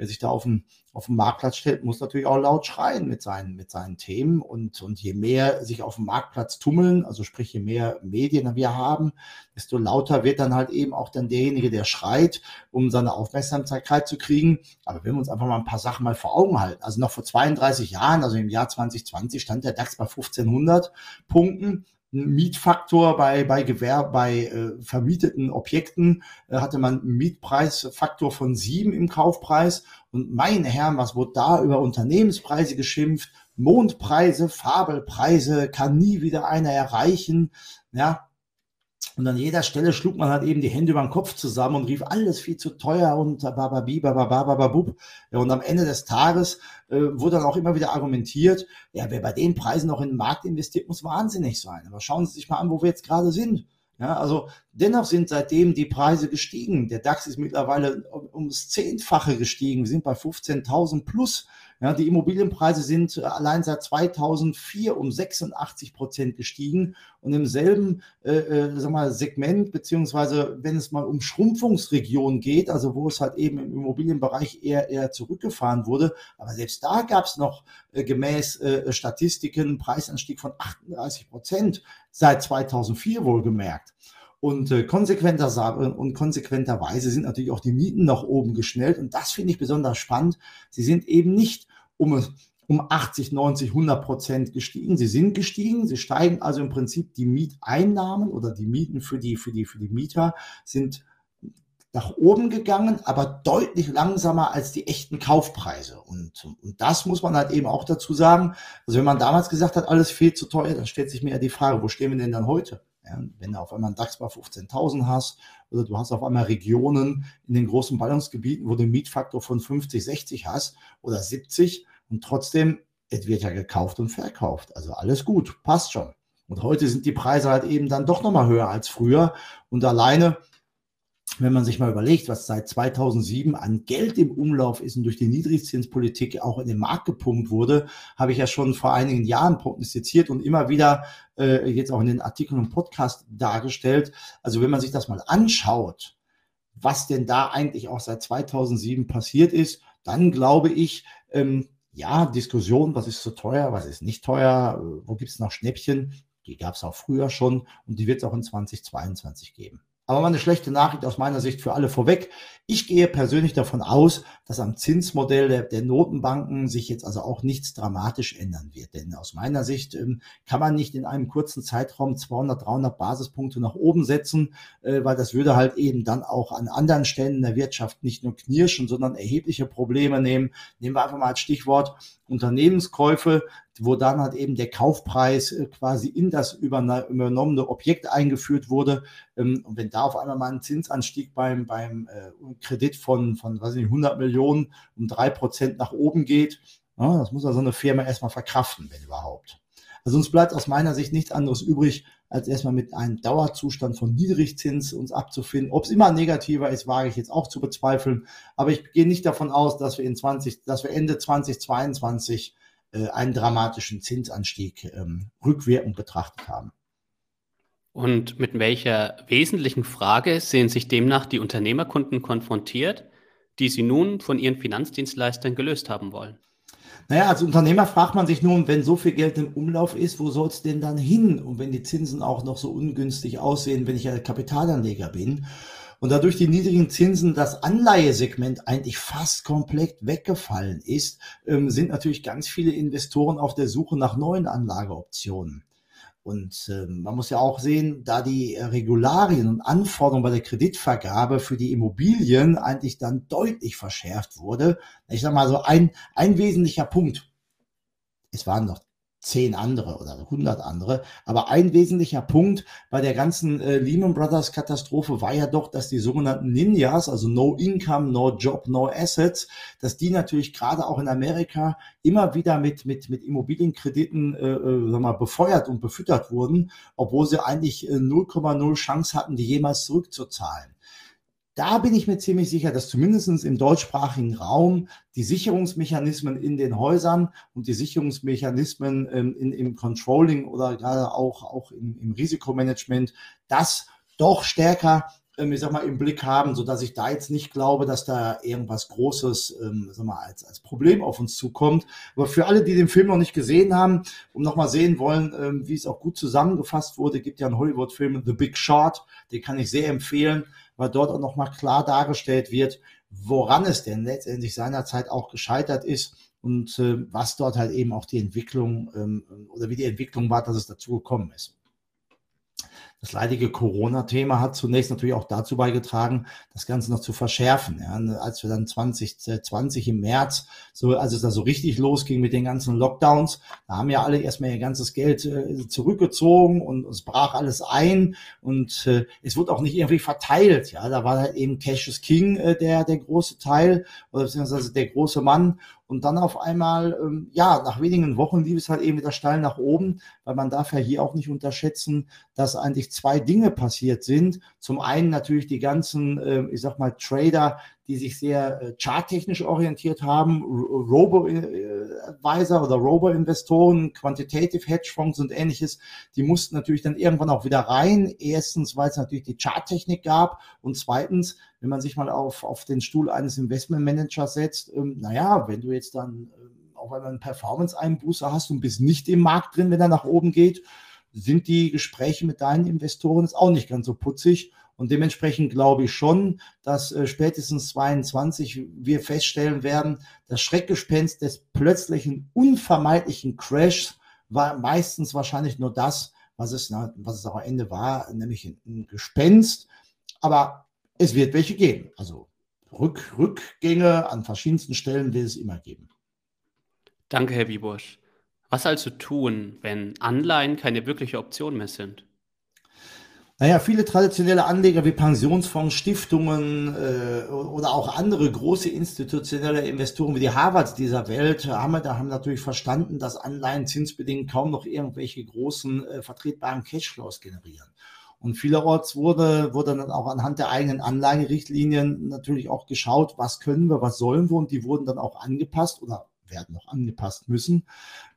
wer sich da auf den, auf den Marktplatz stellt, muss natürlich auch laut schreien mit seinen, mit seinen Themen. Und, und je mehr sich auf dem Marktplatz tummeln, also sprich, je mehr Medien wir haben, desto lauter wird dann halt eben auch dann derjenige, der schreit, um seine Aufmerksamkeit zu kriegen. Aber wenn wir uns einfach mal ein paar Sachen mal vor Augen halten. Also noch vor 32 Jahren, also im Jahr 2020, stand der DAX bei 1500 Punkten. Mietfaktor bei, bei Gewerb, bei äh, vermieteten Objekten äh, hatte man einen Mietpreisfaktor von sieben im Kaufpreis. Und meine Herren, was wurde da über Unternehmenspreise geschimpft? Mondpreise, Fabelpreise, kann nie wieder einer erreichen. Ja, und an jeder Stelle schlug man halt eben die Hände über den Kopf zusammen und rief alles viel zu teuer und bababi, bababababub. Ja, und am Ende des Tages äh, wurde dann auch immer wieder argumentiert, ja, wer bei den Preisen noch in den Markt investiert, muss wahnsinnig sein. Aber schauen Sie sich mal an, wo wir jetzt gerade sind. Ja, also dennoch sind seitdem die Preise gestiegen. Der DAX ist mittlerweile ums Zehnfache gestiegen. Wir sind bei 15.000 plus. Ja, die Immobilienpreise sind äh, allein seit 2004 um 86 Prozent gestiegen und im selben äh, äh, sag mal, Segment, beziehungsweise wenn es mal um Schrumpfungsregionen geht, also wo es halt eben im Immobilienbereich eher, eher zurückgefahren wurde, aber selbst da gab es noch äh, gemäß äh, Statistiken Preisanstieg von 38 Prozent seit 2004 wohlgemerkt. Und äh, konsequenter und konsequenterweise sind natürlich auch die Mieten nach oben geschnellt. Und das finde ich besonders spannend. Sie sind eben nicht um, um 80, 90, 100 Prozent gestiegen. Sie sind gestiegen. Sie steigen also im Prinzip die Mieteinnahmen oder die Mieten für die, für die, für die Mieter sind nach oben gegangen, aber deutlich langsamer als die echten Kaufpreise. Und, und das muss man halt eben auch dazu sagen. Also wenn man damals gesagt hat, alles viel zu teuer, dann stellt sich mir ja die Frage, wo stehen wir denn dann heute? Ja, wenn du auf einmal einen DAX bei 15.000 hast oder du hast auf einmal Regionen in den großen Ballungsgebieten, wo du einen Mietfaktor von 50, 60 hast oder 70 und trotzdem, es wird ja gekauft und verkauft. Also alles gut, passt schon. Und heute sind die Preise halt eben dann doch nochmal höher als früher. Und alleine wenn man sich mal überlegt, was seit 2007 an Geld im Umlauf ist und durch die Niedrigzinspolitik auch in den Markt gepumpt wurde, habe ich ja schon vor einigen Jahren prognostiziert und immer wieder äh, jetzt auch in den Artikeln und Podcast dargestellt. Also wenn man sich das mal anschaut, was denn da eigentlich auch seit 2007 passiert ist, dann glaube ich, ähm, ja, Diskussion, was ist zu teuer, was ist nicht teuer, wo gibt es noch Schnäppchen, die gab es auch früher schon und die wird es auch in 2022 geben. Aber mal eine schlechte Nachricht aus meiner Sicht für alle vorweg. Ich gehe persönlich davon aus, dass am Zinsmodell der, der Notenbanken sich jetzt also auch nichts dramatisch ändern wird. Denn aus meiner Sicht ähm, kann man nicht in einem kurzen Zeitraum 200, 300 Basispunkte nach oben setzen, äh, weil das würde halt eben dann auch an anderen Stellen in der Wirtschaft nicht nur knirschen, sondern erhebliche Probleme nehmen. Nehmen wir einfach mal als Stichwort Unternehmenskäufe, wo dann halt eben der Kaufpreis äh, quasi in das übernommene Objekt eingeführt wurde. Ähm, und wenn da auf einmal mal ein Zinsanstieg beim, beim äh, Kredit von, von weiß nicht, 100 Millionen um drei Prozent nach oben geht, das muss also eine Firma erstmal verkraften, wenn überhaupt. Also uns bleibt aus meiner Sicht nichts anderes übrig, als erstmal mit einem Dauerzustand von Niedrigzins uns abzufinden. Ob es immer negativer ist, wage ich jetzt auch zu bezweifeln. Aber ich gehe nicht davon aus, dass wir in 20, dass wir Ende 2022 äh, einen dramatischen Zinsanstieg ähm, rückwirkend betrachtet haben. Und mit welcher wesentlichen Frage sehen sich demnach die Unternehmerkunden konfrontiert, die sie nun von ihren Finanzdienstleistern gelöst haben wollen? Naja, als Unternehmer fragt man sich nun, wenn so viel Geld im Umlauf ist, wo soll es denn dann hin? Und wenn die Zinsen auch noch so ungünstig aussehen, wenn ich ja Kapitalanleger bin. Und dadurch die niedrigen Zinsen das Anleihesegment eigentlich fast komplett weggefallen ist, ähm, sind natürlich ganz viele Investoren auf der Suche nach neuen Anlageoptionen. Und äh, man muss ja auch sehen, da die Regularien und Anforderungen bei der Kreditvergabe für die Immobilien eigentlich dann deutlich verschärft wurde. Ich sage mal so ein, ein wesentlicher Punkt. Es waren noch zehn andere oder hundert andere. Aber ein wesentlicher Punkt bei der ganzen äh, Lehman Brothers Katastrophe war ja doch, dass die sogenannten Ninjas, also No Income, No Job, No Assets, dass die natürlich gerade auch in Amerika immer wieder mit, mit, mit Immobilienkrediten äh, äh sag mal, befeuert und befüttert wurden, obwohl sie eigentlich 0,0 äh, Chance hatten, die jemals zurückzuzahlen da bin ich mir ziemlich sicher, dass zumindest im deutschsprachigen Raum die Sicherungsmechanismen in den Häusern und die Sicherungsmechanismen ähm, in, im Controlling oder gerade auch, auch im, im Risikomanagement das doch stärker ähm, ich sag mal, im Blick haben, so dass ich da jetzt nicht glaube, dass da irgendwas Großes, ähm, sag mal, als, als Problem auf uns zukommt. Aber für alle, die den Film noch nicht gesehen haben und nochmal sehen wollen, ähm, wie es auch gut zusammengefasst wurde, gibt ja einen Hollywood-Film The Big Short, den kann ich sehr empfehlen weil dort auch nochmal klar dargestellt wird, woran es denn letztendlich seinerzeit auch gescheitert ist und äh, was dort halt eben auch die Entwicklung ähm, oder wie die Entwicklung war, dass es dazu gekommen ist. Das leidige Corona-Thema hat zunächst natürlich auch dazu beigetragen, das Ganze noch zu verschärfen. Ja, als wir dann 2020 im März, so, als es da so richtig losging mit den ganzen Lockdowns, da haben ja alle erstmal ihr ganzes Geld äh, zurückgezogen und es brach alles ein und äh, es wurde auch nicht irgendwie verteilt. Ja, da war halt eben Cash is King äh, der, der große Teil oder beziehungsweise der große Mann und dann auf einmal, ähm, ja, nach wenigen Wochen lief es halt eben wieder steil nach oben, weil man darf ja hier auch nicht unterschätzen, dass eigentlich zwei Dinge passiert sind. Zum einen natürlich die ganzen, äh, ich sag mal, Trader, die sich sehr äh, charttechnisch orientiert haben, Robo-Advisor oder Robo-Investoren, Quantitative Hedgefonds und ähnliches, die mussten natürlich dann irgendwann auch wieder rein. Erstens, weil es natürlich die Charttechnik gab und zweitens, wenn man sich mal auf, auf den Stuhl eines Investmentmanagers setzt, ähm, naja, wenn du jetzt dann äh, auch einmal einen Performance-Einbuße hast und bist nicht im Markt drin, wenn er nach oben geht, sind die Gespräche mit deinen Investoren jetzt auch nicht ganz so putzig. Und dementsprechend glaube ich schon, dass äh, spätestens 22 wir feststellen werden, das Schreckgespenst des plötzlichen, unvermeidlichen Crashs war meistens wahrscheinlich nur das, was es, was es am Ende war, nämlich ein Gespenst. Aber es wird welche geben. Also Rück, Rückgänge an verschiedensten Stellen wird es immer geben. Danke, Herr Wiebusch. Was also tun, wenn Anleihen keine wirkliche Option mehr sind? Naja, viele traditionelle Anleger wie Pensionsfonds, Stiftungen äh, oder auch andere große institutionelle Investoren wie die Harvards dieser Welt haben, haben natürlich verstanden, dass Anleihen zinsbedingt kaum noch irgendwelche großen äh, vertretbaren Cashflows generieren. Und vielerorts wurde, wurde dann auch anhand der eigenen Anlagerichtlinien natürlich auch geschaut, was können wir, was sollen wir. Und die wurden dann auch angepasst oder werden noch angepasst müssen.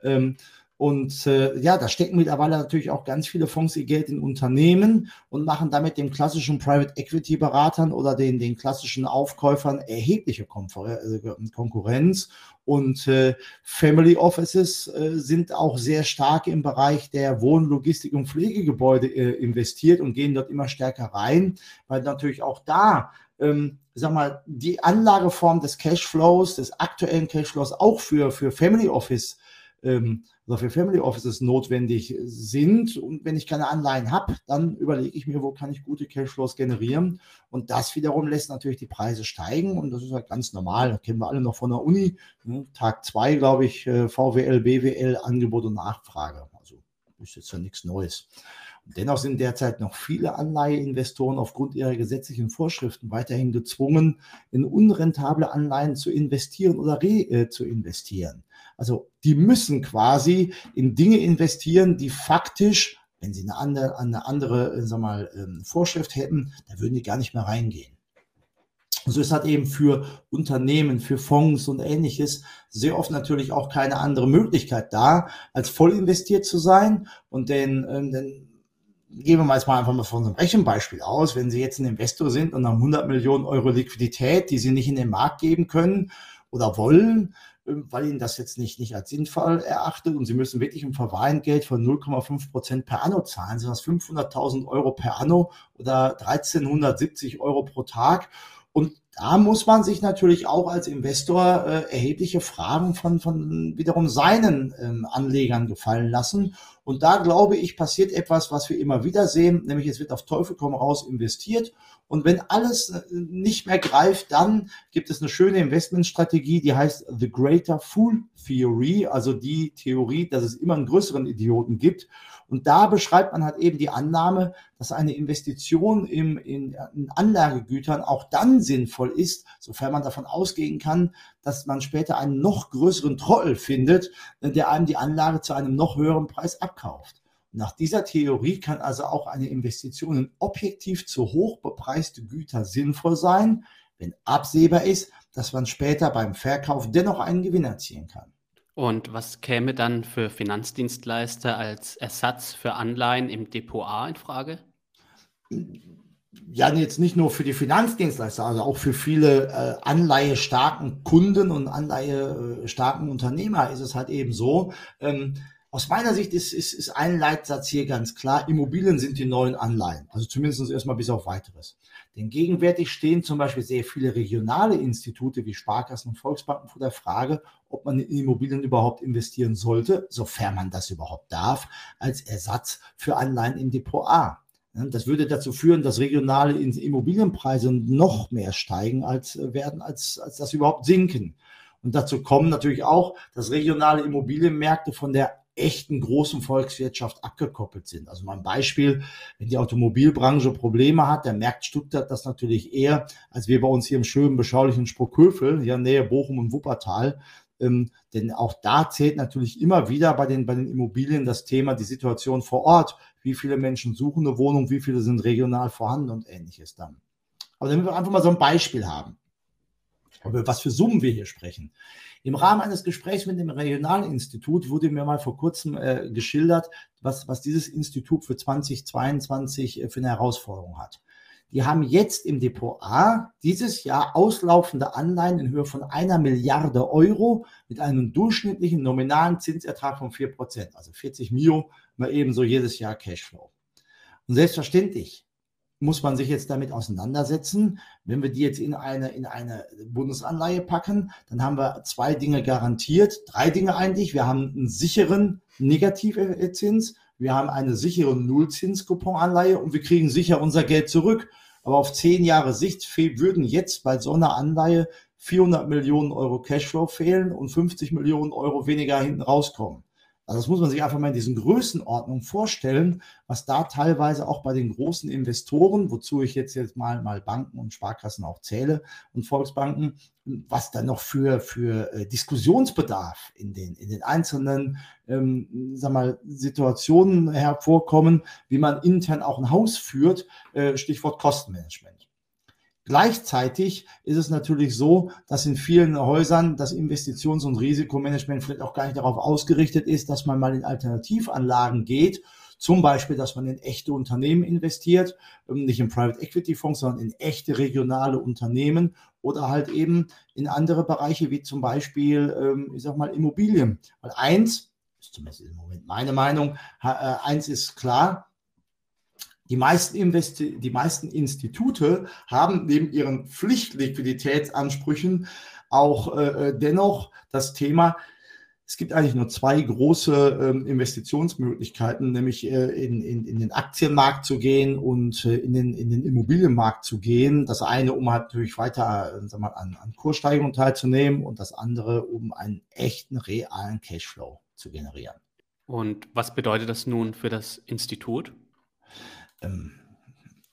Ähm, und äh, ja, da stecken mittlerweile natürlich auch ganz viele Fonds ihr Geld in Unternehmen und machen damit den klassischen Private Equity Beratern oder den, den klassischen Aufkäufern erhebliche äh, Konkurrenz. Und äh, Family Offices äh, sind auch sehr stark im Bereich der Wohn-, Logistik- und Pflegegebäude äh, investiert und gehen dort immer stärker rein, weil natürlich auch da ähm, sag mal, die Anlageform des Cashflows, des aktuellen Cashflows auch für, für Family Office ähm, oder für Family Offices notwendig sind. Und wenn ich keine Anleihen habe, dann überlege ich mir, wo kann ich gute Cashflows generieren. Und das wiederum lässt natürlich die Preise steigen. Und das ist halt ganz normal. Das kennen wir alle noch von der Uni. Ne? Tag zwei, glaube ich, äh, VWL, BWL, Angebot und Nachfrage. Also ist jetzt ja nichts Neues. Dennoch sind derzeit noch viele Anleiheinvestoren aufgrund ihrer gesetzlichen Vorschriften weiterhin gezwungen, in unrentable Anleihen zu investieren oder re äh, zu investieren. Also die müssen quasi in Dinge investieren, die faktisch, wenn sie eine andere, eine andere äh, sag mal, ähm, Vorschrift hätten, da würden die gar nicht mehr reingehen. So ist halt eben für Unternehmen, für Fonds und ähnliches sehr oft natürlich auch keine andere Möglichkeit da, als voll investiert zu sein und den, ähm, den gehen wir mal jetzt mal einfach mal von einem Rechenbeispiel aus. Wenn Sie jetzt ein Investor sind und haben 100 Millionen Euro Liquidität, die Sie nicht in den Markt geben können oder wollen, ähm, weil Ihnen das jetzt nicht, nicht als sinnvoll erachtet und Sie müssen wirklich ein Verwahrentgelt von 0,5 Prozent per Anno zahlen, sind das 500.000 Euro per Anno oder 1370 Euro pro Tag. Und da muss man sich natürlich auch als Investor äh, erhebliche Fragen von, von wiederum seinen ähm, Anlegern gefallen lassen. Und da glaube ich, passiert etwas, was wir immer wieder sehen, nämlich es wird auf Teufel komm raus investiert. Und wenn alles äh, nicht mehr greift, dann gibt es eine schöne Investmentstrategie, die heißt The Greater Fool Theory, also die Theorie, dass es immer einen größeren Idioten gibt. Und da beschreibt man halt eben die Annahme, dass eine Investition im, in, in Anlagegütern auch dann sinnvoll ist, sofern man davon ausgehen kann, dass man später einen noch größeren Trottel findet, der einem die Anlage zu einem noch höheren Preis abkauft. Nach dieser Theorie kann also auch eine Investition in objektiv zu hoch bepreiste Güter sinnvoll sein, wenn absehbar ist, dass man später beim Verkauf dennoch einen Gewinn erzielen kann. Und was käme dann für Finanzdienstleister als Ersatz für Anleihen im Depot A in Frage? Ja, jetzt nicht nur für die Finanzdienstleister, also auch für viele äh, anleihestarken Kunden und anleihestarken Unternehmer ist es halt eben so. Ähm, aus meiner Sicht ist, ist, ist ein Leitsatz hier ganz klar, Immobilien sind die neuen Anleihen. Also zumindest erstmal bis auf weiteres. Denn gegenwärtig stehen zum Beispiel sehr viele regionale Institute wie Sparkassen und Volksbanken vor der Frage, ob man in Immobilien überhaupt investieren sollte, sofern man das überhaupt darf, als Ersatz für Anleihen im Depot A. Das würde dazu führen, dass regionale Immobilienpreise noch mehr steigen als äh, werden, als, als das überhaupt sinken. Und dazu kommen natürlich auch, dass regionale Immobilienmärkte von der echten großen Volkswirtschaft abgekoppelt sind. Also mal ein Beispiel, wenn die Automobilbranche Probleme hat, der merkt Stuttgart das natürlich eher, als wir bei uns hier im schönen, beschaulichen Sprockhövel, hier Nähe Bochum und Wuppertal. Ähm, denn auch da zählt natürlich immer wieder bei den, bei den Immobilien das Thema, die Situation vor Ort. wie viele Menschen suchen eine Wohnung, wie viele sind regional vorhanden und ähnliches dann. Aber damit wir einfach mal so ein Beispiel haben, über was für Summen wir hier sprechen. Im Rahmen eines Gesprächs mit dem Regionalinstitut wurde mir mal vor kurzem äh, geschildert, was, was dieses Institut für 2022 äh, für eine Herausforderung hat. Die haben jetzt im Depot A dieses Jahr auslaufende Anleihen in Höhe von einer Milliarde Euro mit einem durchschnittlichen nominalen Zinsertrag von 4%, also 40 Mio, mal ebenso jedes Jahr Cashflow. Und selbstverständlich muss man sich jetzt damit auseinandersetzen. Wenn wir die jetzt in eine, in eine Bundesanleihe packen, dann haben wir zwei Dinge garantiert, drei Dinge eigentlich. Wir haben einen sicheren Negativzins, wir haben eine sichere Nullzinskuponanleihe und wir kriegen sicher unser Geld zurück. Aber auf zehn Jahre Sicht würden jetzt bei so einer Anleihe 400 Millionen Euro Cashflow fehlen und 50 Millionen Euro weniger hinten rauskommen. Also das muss man sich einfach mal in diesen Größenordnungen vorstellen, was da teilweise auch bei den großen Investoren, wozu ich jetzt, jetzt mal, mal Banken und Sparkassen auch zähle und Volksbanken, was da noch für, für äh, Diskussionsbedarf in den, in den einzelnen ähm, sag mal, Situationen hervorkommen, wie man intern auch ein Haus führt, äh, Stichwort Kostenmanagement. Gleichzeitig ist es natürlich so, dass in vielen Häusern das Investitions- und Risikomanagement vielleicht auch gar nicht darauf ausgerichtet ist, dass man mal in Alternativanlagen geht. Zum Beispiel, dass man in echte Unternehmen investiert, ähm, nicht in Private Equity Fonds, sondern in echte regionale Unternehmen oder halt eben in andere Bereiche wie zum Beispiel, ähm, ich sag mal, Immobilien. Weil eins, ist zumindest im Moment meine Meinung, äh, eins ist klar, die meisten, Investi die meisten Institute haben neben ihren Pflichtliquiditätsansprüchen auch äh, äh, dennoch das Thema, es gibt eigentlich nur zwei große ähm, Investitionsmöglichkeiten, nämlich äh, in, in, in den Aktienmarkt zu gehen und äh, in, den, in den Immobilienmarkt zu gehen. Das eine, um halt natürlich weiter äh, mal, an, an Kurssteigerungen teilzunehmen und das andere, um einen echten, realen Cashflow zu generieren. Und was bedeutet das nun für das Institut? Ähm,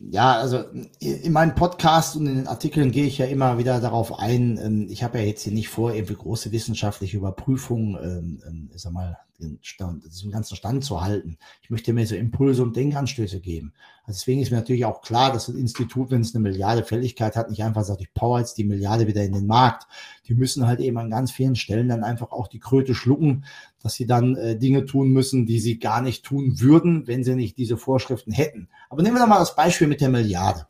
ja, also in meinem Podcast und in den Artikeln gehe ich ja immer wieder darauf ein. Ähm, ich habe ja jetzt hier nicht vor, irgendwie große wissenschaftliche Überprüfungen, ähm, ähm, ich sag mal, den Stand, diesen ganzen Stand zu halten. Ich möchte mir so Impulse und Denkanstöße geben. Also deswegen ist mir natürlich auch klar, dass das Institut, wenn es eine Milliarde Fälligkeit hat, nicht einfach sagt, ich power jetzt die Milliarde wieder in den Markt. Die müssen halt eben an ganz vielen Stellen dann einfach auch die Kröte schlucken, dass sie dann äh, Dinge tun müssen, die sie gar nicht tun würden, wenn sie nicht diese Vorschriften hätten. Aber nehmen wir doch mal das Beispiel mit der Milliarde.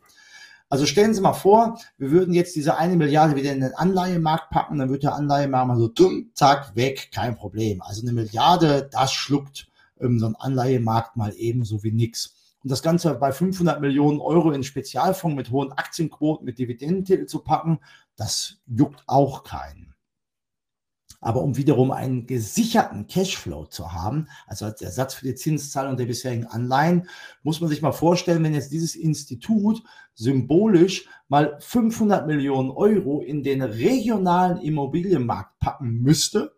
Also stellen Sie mal vor, wir würden jetzt diese eine Milliarde wieder in den Anleihemarkt packen, dann wird der Anleihemarkt mal so dumm, zack, weg, kein Problem. Also eine Milliarde, das schluckt ähm, so ein Anleihemarkt mal ebenso wie nix. Und das Ganze bei 500 Millionen Euro in Spezialfonds mit hohen Aktienquoten, mit Dividendentitel zu packen, das juckt auch keinen. Aber um wiederum einen gesicherten Cashflow zu haben, also als Ersatz für die Zinszahlung der bisherigen Anleihen, muss man sich mal vorstellen, wenn jetzt dieses Institut symbolisch mal 500 Millionen Euro in den regionalen Immobilienmarkt packen müsste,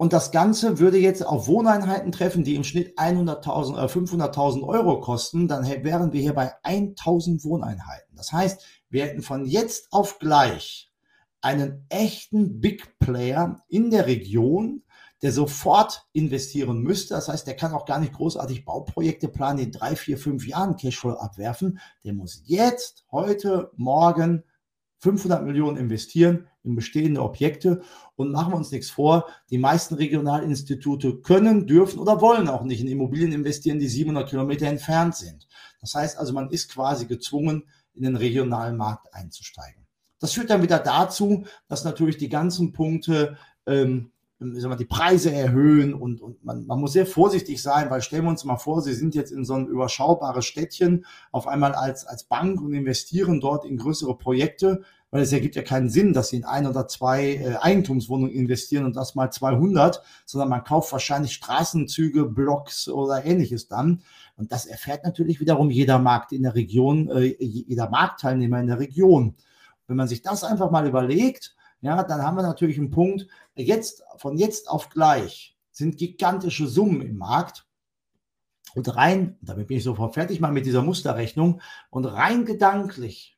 und das Ganze würde jetzt auf Wohneinheiten treffen, die im Schnitt 100.000 oder 500.000 Euro kosten, dann wären wir hier bei 1.000 Wohneinheiten. Das heißt, wir hätten von jetzt auf gleich einen echten Big Player in der Region, der sofort investieren müsste. Das heißt, der kann auch gar nicht großartig Bauprojekte planen, die in drei, vier, fünf Jahren Cashflow abwerfen. Der muss jetzt, heute, morgen 500 Millionen investieren in bestehende Objekte und machen wir uns nichts vor. Die meisten Regionalinstitute können, dürfen oder wollen auch nicht in Immobilien investieren, die 700 Kilometer entfernt sind. Das heißt also, man ist quasi gezwungen, in den regionalen Markt einzusteigen. Das führt dann wieder dazu, dass natürlich die ganzen Punkte ähm, sagen wir, die Preise erhöhen und, und man, man muss sehr vorsichtig sein, weil stellen wir uns mal vor, Sie sind jetzt in so ein überschaubares Städtchen auf einmal als, als Bank und investieren dort in größere Projekte, weil es ergibt ja keinen Sinn, dass Sie in ein oder zwei äh, Eigentumswohnungen investieren und das mal 200, sondern man kauft wahrscheinlich Straßenzüge, Blocks oder ähnliches dann. Und das erfährt natürlich wiederum jeder Markt in der Region, äh, jeder Marktteilnehmer in der Region. Wenn man sich das einfach mal überlegt, ja, dann haben wir natürlich einen Punkt, jetzt, von jetzt auf gleich sind gigantische Summen im Markt. Und rein, damit bin ich sofort fertig mal mit dieser Musterrechnung, und rein gedanklich,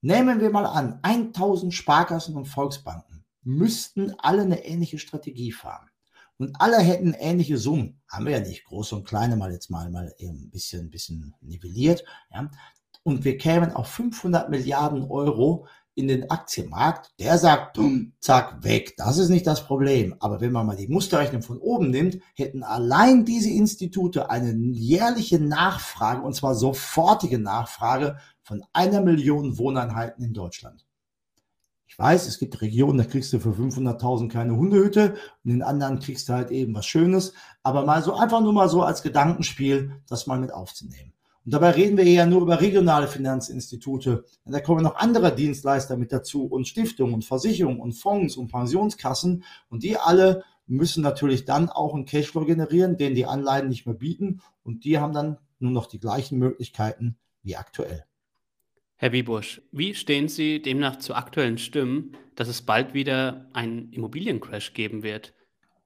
nehmen wir mal an, 1000 Sparkassen und Volksbanken müssten alle eine ähnliche Strategie fahren. und alle hätten ähnliche Summen. Haben wir ja nicht. Große und kleine mal jetzt mal, mal ein bisschen, ein bisschen nivelliert. Ja. Und wir kämen auf 500 Milliarden Euro in den Aktienmarkt. Der sagt, dumm, zack, weg. Das ist nicht das Problem. Aber wenn man mal die Musterrechnung von oben nimmt, hätten allein diese Institute eine jährliche Nachfrage, und zwar sofortige Nachfrage von einer Million Wohneinheiten in Deutschland. Ich weiß, es gibt Regionen, da kriegst du für 500.000 keine Hundehütte und in anderen kriegst du halt eben was Schönes. Aber mal so einfach nur mal so als Gedankenspiel, das mal mit aufzunehmen. Und dabei reden wir ja nur über regionale Finanzinstitute. Und da kommen noch andere Dienstleister mit dazu und Stiftungen und Versicherungen und Fonds und Pensionskassen. Und die alle müssen natürlich dann auch einen Cashflow generieren, den die Anleihen nicht mehr bieten. Und die haben dann nur noch die gleichen Möglichkeiten wie aktuell. Herr Wiebusch, wie stehen Sie demnach zu aktuellen Stimmen, dass es bald wieder einen Immobiliencrash geben wird?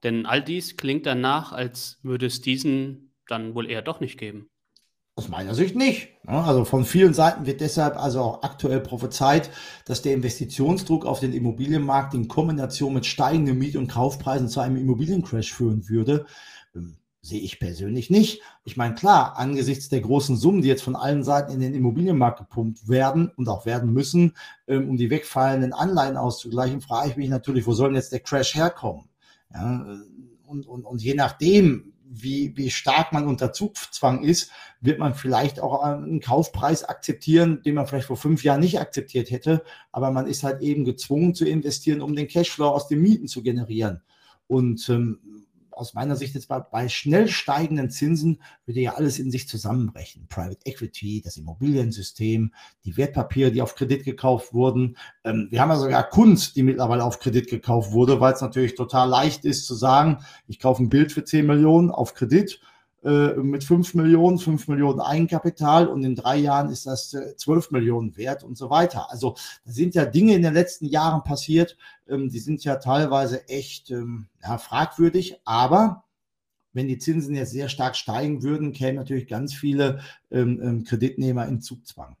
Denn all dies klingt danach, als würde es diesen dann wohl eher doch nicht geben. Aus meiner Sicht nicht. Also von vielen Seiten wird deshalb also auch aktuell prophezeit, dass der Investitionsdruck auf den Immobilienmarkt in Kombination mit steigenden Miet- und Kaufpreisen zu einem Immobiliencrash führen würde. Ähm, sehe ich persönlich nicht. Ich meine, klar, angesichts der großen Summen, die jetzt von allen Seiten in den Immobilienmarkt gepumpt werden und auch werden müssen, ähm, um die wegfallenden Anleihen auszugleichen, frage ich mich natürlich, wo soll denn jetzt der Crash herkommen? Ja, äh, und, und, und je nachdem, wie, wie stark man unter Zugzwang ist, wird man vielleicht auch einen Kaufpreis akzeptieren, den man vielleicht vor fünf Jahren nicht akzeptiert hätte. Aber man ist halt eben gezwungen zu investieren, um den Cashflow aus den Mieten zu generieren. Und ähm, aus meiner Sicht jetzt bei, bei schnell steigenden Zinsen würde ja alles in sich zusammenbrechen. Private Equity, das Immobiliensystem, die Wertpapiere, die auf Kredit gekauft wurden. Ähm, wir haben ja sogar Kunst, die mittlerweile auf Kredit gekauft wurde, weil es natürlich total leicht ist zu sagen, ich kaufe ein Bild für 10 Millionen auf Kredit mit 5 Millionen, 5 Millionen Eigenkapital und in drei Jahren ist das äh, 12 Millionen wert und so weiter. Also da sind ja Dinge in den letzten Jahren passiert, ähm, die sind ja teilweise echt ähm, ja, fragwürdig, aber wenn die Zinsen jetzt sehr stark steigen würden, kämen natürlich ganz viele ähm Kreditnehmer in Zugzwang.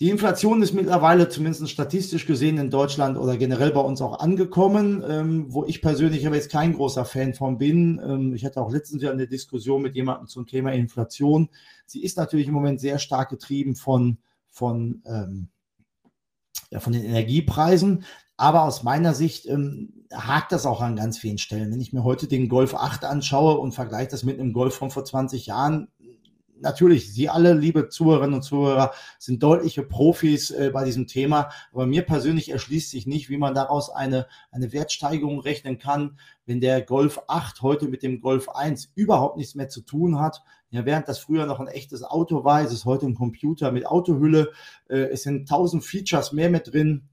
Die Inflation ist mittlerweile zumindest statistisch gesehen in Deutschland oder generell bei uns auch angekommen, ähm, wo ich persönlich aber jetzt kein großer Fan von bin. Ähm, ich hatte auch letztens ja eine Diskussion mit jemandem zum Thema Inflation. Sie ist natürlich im Moment sehr stark getrieben von, von, ähm, ja, von den Energiepreisen. Aber aus meiner Sicht ähm, hakt das auch an ganz vielen Stellen. Wenn ich mir heute den Golf 8 anschaue und vergleiche das mit einem Golf von vor 20 Jahren, natürlich, Sie alle, liebe Zuhörerinnen und Zuhörer, sind deutliche Profis äh, bei diesem Thema. Aber mir persönlich erschließt sich nicht, wie man daraus eine, eine Wertsteigerung rechnen kann, wenn der Golf 8 heute mit dem Golf 1 überhaupt nichts mehr zu tun hat. Ja, während das früher noch ein echtes Auto war, ist es heute ein Computer mit Autohülle. Äh, es sind tausend Features mehr mit drin.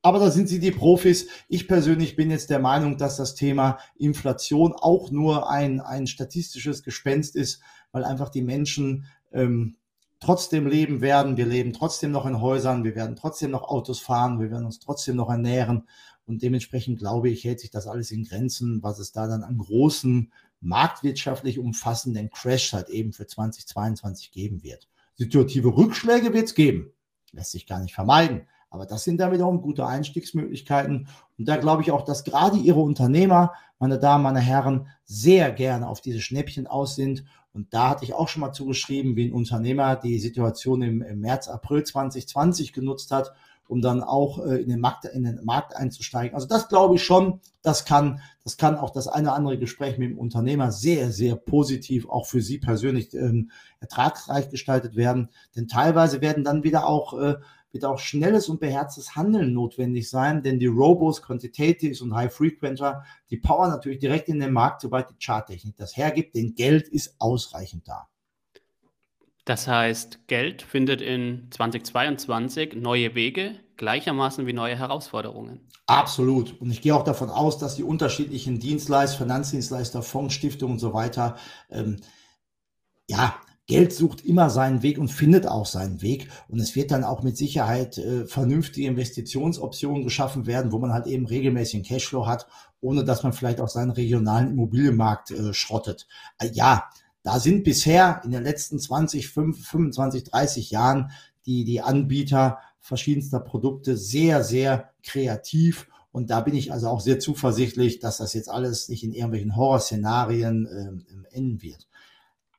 Aber da sind sie die Profis. Ich persönlich bin jetzt der Meinung, dass das Thema Inflation auch nur ein, ein statistisches Gespenst ist, weil einfach die Menschen ähm, trotzdem leben werden. Wir leben trotzdem noch in Häusern, wir werden trotzdem noch Autos fahren, wir werden uns trotzdem noch ernähren. Und dementsprechend glaube ich, hält sich das alles in Grenzen, was es da dann an großen, marktwirtschaftlich umfassenden Crash halt eben für 2022 geben wird. Situative Rückschläge wird es geben. Lässt sich gar nicht vermeiden. Aber das sind dann wiederum gute Einstiegsmöglichkeiten. Und da glaube ich auch, dass gerade Ihre Unternehmer, meine Damen, meine Herren, sehr gerne auf diese Schnäppchen aus sind. Und da hatte ich auch schon mal zugeschrieben, wie ein Unternehmer die Situation im, im März, April 2020 genutzt hat, um dann auch äh, in, den Markt, in den Markt einzusteigen. Also das glaube ich schon, das kann, das kann auch das eine oder andere Gespräch mit dem Unternehmer sehr, sehr positiv auch für Sie persönlich ähm, ertragsreich gestaltet werden. Denn teilweise werden dann wieder auch äh, wird auch schnelles und beherztes Handeln notwendig sein, denn die Robos, Quantitatives und High Frequenter, die powern natürlich direkt in den Markt, sobald die Charttechnik das hergibt, denn Geld ist ausreichend da. Das heißt, Geld findet in 2022 neue Wege, gleichermaßen wie neue Herausforderungen. Absolut. Und ich gehe auch davon aus, dass die unterschiedlichen Dienstleister, Finanzdienstleister, Fonds, Stiftungen und so weiter, ähm, ja, Geld sucht immer seinen Weg und findet auch seinen Weg. Und es wird dann auch mit Sicherheit äh, vernünftige Investitionsoptionen geschaffen werden, wo man halt eben regelmäßig einen Cashflow hat, ohne dass man vielleicht auch seinen regionalen Immobilienmarkt äh, schrottet. Äh, ja, da sind bisher in den letzten 20, 25, 30 Jahren die, die Anbieter verschiedenster Produkte sehr, sehr kreativ Und da bin ich also auch sehr zuversichtlich, dass das jetzt alles nicht in irgendwelchen Horrorszenarien äh, enden wird.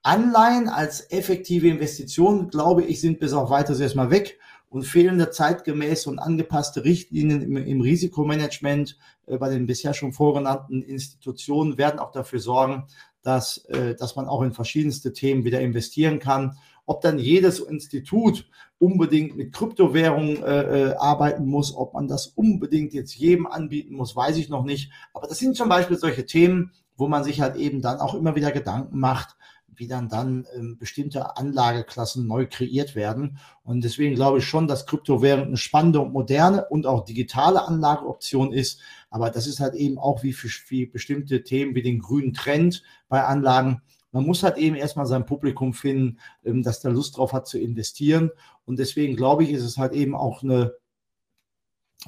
Anleihen als effektive Investition, glaube ich, sind bis auf weiteres erstmal weg und fehlende zeitgemäße und angepasste Richtlinien im, im Risikomanagement äh, bei den bisher schon vorgenannten Institutionen werden auch dafür sorgen, dass, äh, dass man auch in verschiedenste Themen wieder investieren kann. Ob dann jedes Institut unbedingt mit Kryptowährungen äh, äh, arbeiten muss, ob man das unbedingt jetzt jedem anbieten muss, weiß ich noch nicht. Aber das sind zum Beispiel solche Themen, wo man sich halt eben dann auch immer wieder Gedanken macht, wie dann dann ähm, bestimmte Anlageklassen neu kreiert werden. Und deswegen glaube ich schon, dass Kryptowährung eine spannende und moderne und auch digitale Anlageoption ist. Aber das ist halt eben auch wie für, für bestimmte Themen wie den grünen Trend bei Anlagen. Man muss halt eben erstmal sein Publikum finden, ähm, das da Lust drauf hat zu investieren. Und deswegen glaube ich, ist es halt eben auch eine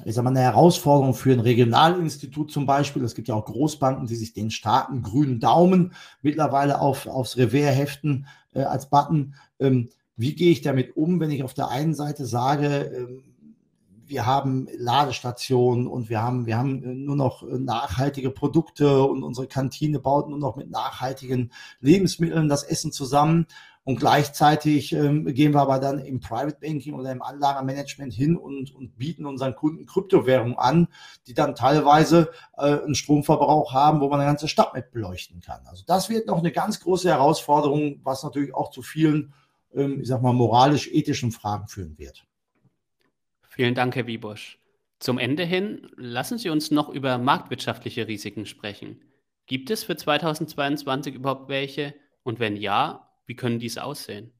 ich sag mal, eine Herausforderung für ein Regionalinstitut zum Beispiel. Es gibt ja auch Großbanken, die sich den starken grünen Daumen mittlerweile auf, aufs Revers heften äh, als Button. Ähm, wie gehe ich damit um, wenn ich auf der einen Seite sage, ähm, wir haben Ladestationen und wir haben, wir haben nur noch nachhaltige Produkte und unsere Kantine baut nur noch mit nachhaltigen Lebensmitteln das Essen zusammen. Und gleichzeitig ähm, gehen wir aber dann im Private Banking oder im Anlagemanagement hin und, und bieten unseren Kunden Kryptowährungen an, die dann teilweise äh, einen Stromverbrauch haben, wo man eine ganze Stadt mit beleuchten kann. Also das wird noch eine ganz große Herausforderung, was natürlich auch zu vielen, ähm, ich sag mal, moralisch-ethischen Fragen führen wird. Vielen Dank, Herr Wiebusch. Zum Ende hin lassen Sie uns noch über marktwirtschaftliche Risiken sprechen. Gibt es für 2022 überhaupt welche? Und wenn ja, wie können diese aussehen?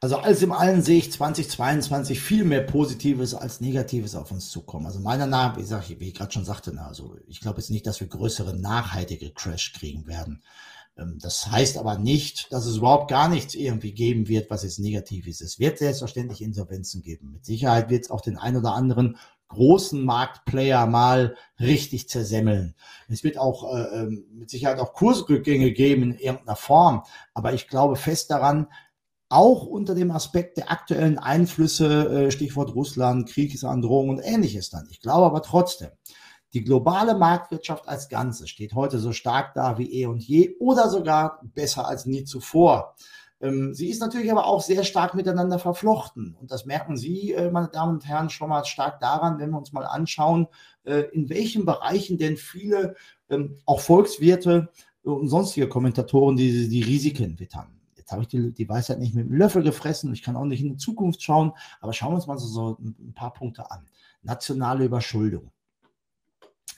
Also alles im Allen sehe ich 2022 viel mehr Positives als Negatives auf uns zukommen. Also meiner Meinung nach, wie, ich, gerade schon sagte, also ich glaube jetzt nicht, dass wir größere nachhaltige Crash kriegen werden. Ähm, das heißt aber nicht, dass es überhaupt gar nichts irgendwie geben wird, was jetzt negativ ist. Es wird selbstverständlich Insolvenzen geben. Mit Sicherheit wird es auch den ein oder anderen großen Marktplayer mal richtig zersemmeln. Es wird auch äh, ähm, mit Sicherheit auch Kursrückgänge geben in irgendeiner Form. Aber ich glaube fest daran, auch unter dem Aspekt der aktuellen Einflüsse, äh, Stichwort Russland, Kriegsandrohung und ähnliches dann. Ich glaube aber trotzdem, die globale Marktwirtschaft als Ganze steht heute so stark da wie eh und je oder sogar besser als nie zuvor. Ähm, sie ist natürlich aber auch sehr stark miteinander verflochten. Und das merken Sie, äh, meine Damen und Herren, schon mal stark daran, wenn wir uns mal anschauen, äh, in welchen Bereichen denn viele, ähm, auch Volkswirte und sonstige Kommentatoren, die, die Risiken wittern. Jetzt habe ich die, die Weisheit nicht mit dem Löffel gefressen. Ich kann auch nicht in die Zukunft schauen. Aber schauen wir uns mal so, so ein paar Punkte an. Nationale Überschuldung.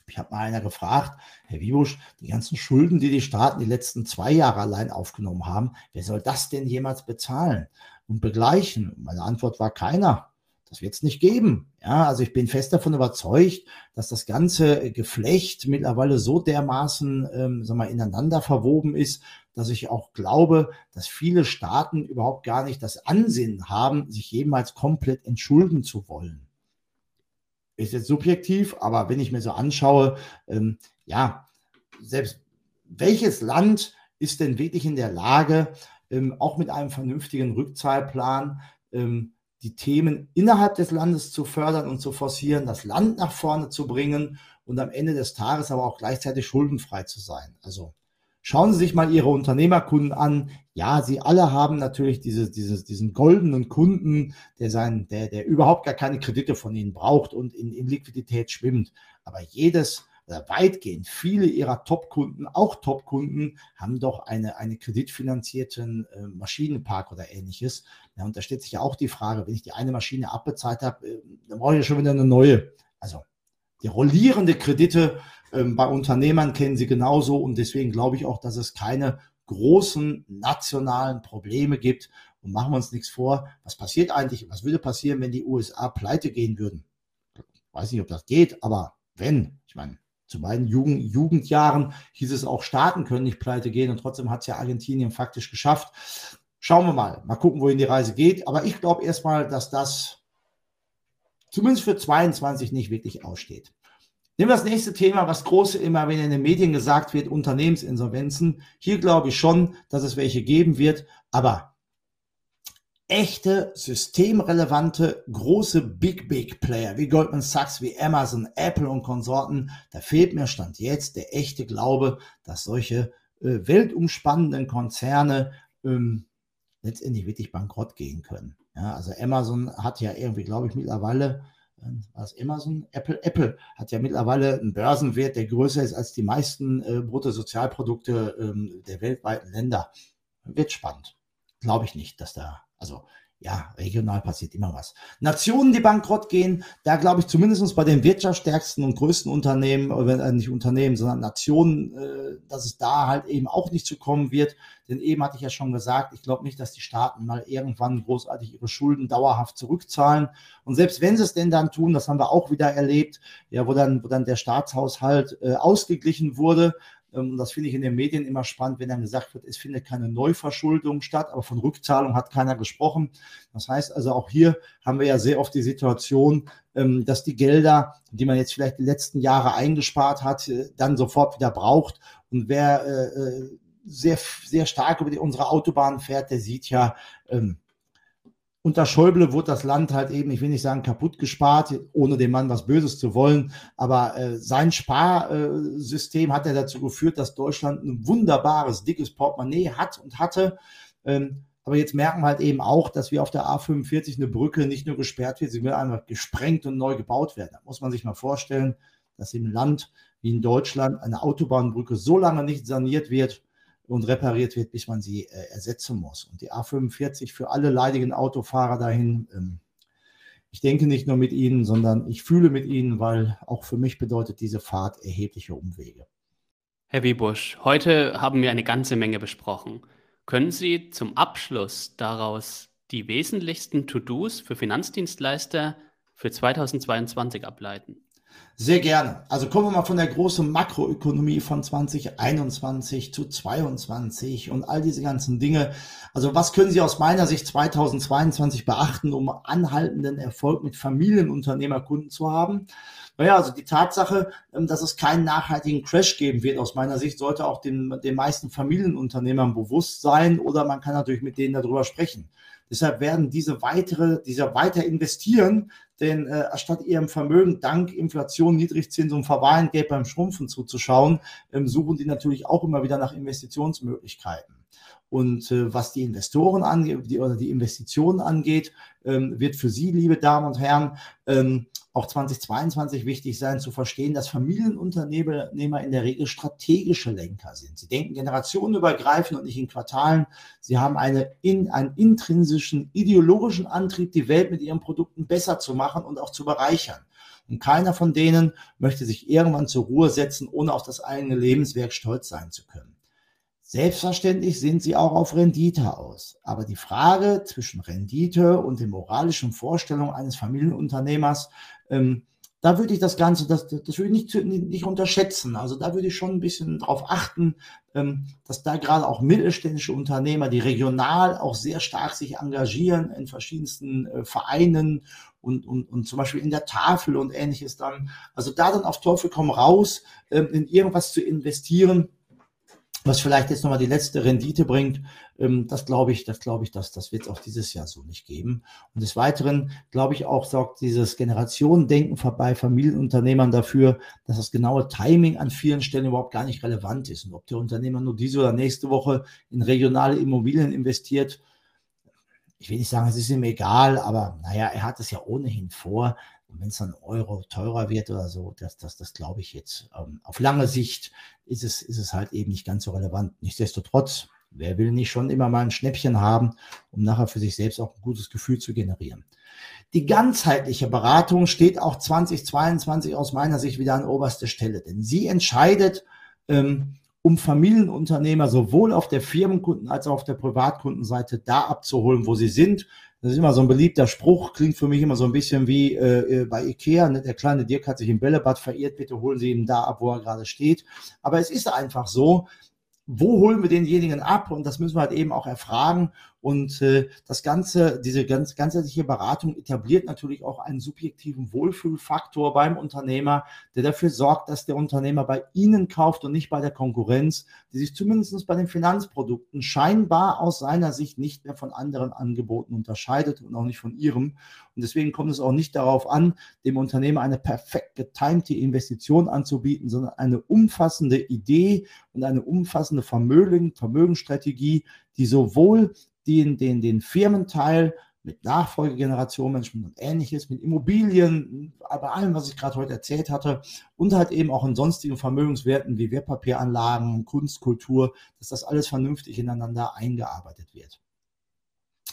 Ich habe mal einer gefragt, Herr Wiebusch, die ganzen Schulden, die die Staaten die letzten zwei Jahre allein aufgenommen haben, wer soll das denn jemals bezahlen und begleichen? Meine Antwort war keiner. Das wird es nicht geben. Ja, also ich bin fest davon überzeugt, dass das ganze Geflecht mittlerweile so dermaßen ähm, sag mal, ineinander verwoben ist, dass ich auch glaube, dass viele Staaten überhaupt gar nicht das Ansinnen haben, sich jemals komplett entschulden zu wollen ist jetzt subjektiv, aber wenn ich mir so anschaue, ähm, ja, selbst welches Land ist denn wirklich in der Lage, ähm, auch mit einem vernünftigen Rückzahlplan ähm, die Themen innerhalb des Landes zu fördern und zu forcieren, das Land nach vorne zu bringen und am Ende des Tages aber auch gleichzeitig schuldenfrei zu sein. Also Schauen Sie sich mal Ihre Unternehmerkunden an. Ja, sie alle haben natürlich diese, diese, diesen goldenen Kunden, der, sein, der, der überhaupt gar keine Kredite von Ihnen braucht und in, in Liquidität schwimmt. Aber jedes oder weitgehend viele Ihrer Top-Kunden, auch Top-Kunden, haben doch eine, eine kreditfinanzierten äh, Maschinenpark oder ähnliches. Ja, und da stellt sich ja auch die Frage, wenn ich die eine Maschine abbezahlt habe, äh, dann brauche ich ja schon wieder eine neue. Also die rollierende Kredite bei Unternehmern kennen sie genauso und deswegen glaube ich auch, dass es keine großen nationalen Probleme gibt. Und machen wir uns nichts vor, was passiert eigentlich, was würde passieren, wenn die USA pleite gehen würden? Ich weiß nicht, ob das geht, aber wenn, ich meine, zu meinen Jugend, Jugendjahren hieß es auch, Staaten können nicht pleite gehen und trotzdem hat es ja Argentinien faktisch geschafft. Schauen wir mal, mal gucken, wohin die Reise geht. Aber ich glaube erstmal, dass das zumindest für 22 nicht wirklich aussteht. Nehmen wir das nächste Thema, was große immer, wenn in den Medien gesagt wird, Unternehmensinsolvenzen. Hier glaube ich schon, dass es welche geben wird, aber echte, systemrelevante, große Big Big Player wie Goldman Sachs, wie Amazon, Apple und Konsorten, da fehlt mir Stand jetzt der echte Glaube, dass solche äh, weltumspannenden Konzerne ähm, letztendlich wirklich bankrott gehen können. Ja, also Amazon hat ja irgendwie, glaube ich, mittlerweile, äh, was Amazon? Apple? Apple hat ja mittlerweile einen Börsenwert, der größer ist als die meisten äh, Bruttosozialprodukte ähm, der weltweiten Länder. Wird spannend. Glaube ich nicht, dass da also ja, regional passiert immer was. Nationen, die bankrott gehen, da glaube ich zumindest bei den wirtschaftsstärksten und größten Unternehmen, oder äh, nicht Unternehmen, sondern Nationen, äh, dass es da halt eben auch nicht zu kommen wird. Denn eben hatte ich ja schon gesagt, ich glaube nicht, dass die Staaten mal irgendwann großartig ihre Schulden dauerhaft zurückzahlen. Und selbst wenn sie es denn dann tun, das haben wir auch wieder erlebt, ja, wo dann, wo dann der Staatshaushalt äh, ausgeglichen wurde, und das finde ich in den Medien immer spannend, wenn dann gesagt wird, es findet keine Neuverschuldung statt, aber von Rückzahlung hat keiner gesprochen. Das heißt also, auch hier haben wir ja sehr oft die Situation, ähm, dass die Gelder, die man jetzt vielleicht die letzten Jahre eingespart hat, äh, dann sofort wieder braucht. Und wer äh, äh, sehr, sehr stark über die, unsere Autobahn fährt, der sieht ja, ähm, unter Schäuble wurde das Land halt eben, ich will nicht sagen kaputt gespart, ohne dem Mann was Böses zu wollen, aber äh, sein Sparsystem hat ja dazu geführt, dass Deutschland ein wunderbares, dickes Portemonnaie hat und hatte. Ähm, aber jetzt merken wir halt eben auch, dass wir auf der A45 eine Brücke nicht nur gesperrt wird, sie will einfach gesprengt und neu gebaut werden. Da muss man sich mal vorstellen, dass im Land wie in Deutschland eine Autobahnbrücke so lange nicht saniert wird, und repariert wird, bis man sie äh, ersetzen muss. Und die A45 für alle leidigen Autofahrer dahin, ähm, ich denke nicht nur mit ihnen, sondern ich fühle mit ihnen, weil auch für mich bedeutet diese Fahrt erhebliche Umwege. Herr Wiebusch, heute haben wir eine ganze Menge besprochen. Können Sie zum Abschluss daraus die wesentlichsten To-Dos für Finanzdienstleister für 2022 ableiten? Sehr gerne. Also kommen wir mal von der großen Makroökonomie von 2021 zu 22 und all diese ganzen Dinge. Also was können Sie aus meiner Sicht 2022 beachten, um anhaltenden Erfolg mit Familienunternehmerkunden zu haben? Naja, also die Tatsache, ähm, dass es keinen nachhaltigen Crash geben wird, aus meiner Sicht, sollte auch den, den meisten Familienunternehmern bewusst sein oder man kann natürlich mit denen darüber sprechen. Deshalb werden diese weitere, dieser weiter investieren, denn äh, statt ihrem Vermögen dank Inflation, Niedrigzins und Verwahrentgelt beim Schrumpfen zuzuschauen, ähm, suchen die natürlich auch immer wieder nach Investitionsmöglichkeiten. Und äh, was die Investoren angeht, die, oder die Investitionen angeht, ähm, wird für Sie, liebe Damen und Herren, ähm, auch 2022 wichtig sein zu verstehen, dass Familienunternehmer in der Regel strategische Lenker sind. Sie denken generationenübergreifend und nicht in Quartalen. Sie haben eine, in, einen intrinsischen ideologischen Antrieb, die Welt mit ihren Produkten besser zu machen und auch zu bereichern. Und keiner von denen möchte sich irgendwann zur Ruhe setzen, ohne auf das eigene Lebenswerk stolz sein zu können. Selbstverständlich sind sie auch auf Rendite aus. Aber die Frage zwischen Rendite und den moralischen Vorstellungen eines Familienunternehmers, ähm, da würde ich das Ganze, das, das würde ich nicht, nicht unterschätzen. Also da würde ich schon ein bisschen darauf achten, ähm, dass da gerade auch mittelständische Unternehmer, die regional auch sehr stark sich engagieren in verschiedensten äh, Vereinen und, und, und zum Beispiel in der Tafel und ähnliches dann, also da dann auf Teufel komm raus, ähm, in irgendwas zu investieren, was vielleicht jetzt nochmal die letzte Rendite bringt, ähm, das glaube ich, das glaube ich, dass das wird es auch dieses Jahr so nicht geben. Und des Weiteren glaube ich auch, sorgt dieses Generationendenken bei Familienunternehmern dafür, dass das genaue Timing an vielen Stellen überhaupt gar nicht relevant ist. Und ob der Unternehmer nur diese oder nächste Woche in regionale Immobilien investiert, ich will nicht sagen, es ist ihm egal, aber naja, er hat es ja ohnehin vor. Und wenn es dann Euro teurer wird oder so, das, das, das glaube ich jetzt. Ähm, auf lange Sicht ist es, ist es halt eben nicht ganz so relevant. Nichtsdestotrotz, wer will nicht schon immer mal ein Schnäppchen haben, um nachher für sich selbst auch ein gutes Gefühl zu generieren. Die ganzheitliche Beratung steht auch 2022 aus meiner Sicht wieder an oberster Stelle, denn sie entscheidet, ähm, um Familienunternehmer sowohl auf der Firmenkunden- als auch auf der Privatkundenseite da abzuholen, wo sie sind, das ist immer so ein beliebter Spruch, klingt für mich immer so ein bisschen wie äh, äh, bei Ikea. Ne? Der kleine Dirk hat sich im Bällebad verirrt, bitte holen Sie ihn da ab, wo er gerade steht. Aber es ist einfach so, wo holen wir denjenigen ab? Und das müssen wir halt eben auch erfragen. Und äh, das Ganze, diese ganz, ganzheitliche Beratung etabliert natürlich auch einen subjektiven Wohlfühlfaktor beim Unternehmer, der dafür sorgt, dass der Unternehmer bei Ihnen kauft und nicht bei der Konkurrenz, die sich zumindest bei den Finanzprodukten scheinbar aus seiner Sicht nicht mehr von anderen Angeboten unterscheidet und auch nicht von Ihrem. Und deswegen kommt es auch nicht darauf an, dem Unternehmer eine perfekt getimte Investition anzubieten, sondern eine umfassende Idee und eine umfassende Vermögen, Vermögensstrategie, die sowohl den, den, den Firmenteil mit Nachfolgegeneration-Management und ähnliches, mit Immobilien, bei allem, was ich gerade heute erzählt hatte, und halt eben auch in sonstigen Vermögenswerten wie Wertpapieranlagen, Kunst, Kultur, dass das alles vernünftig ineinander eingearbeitet wird.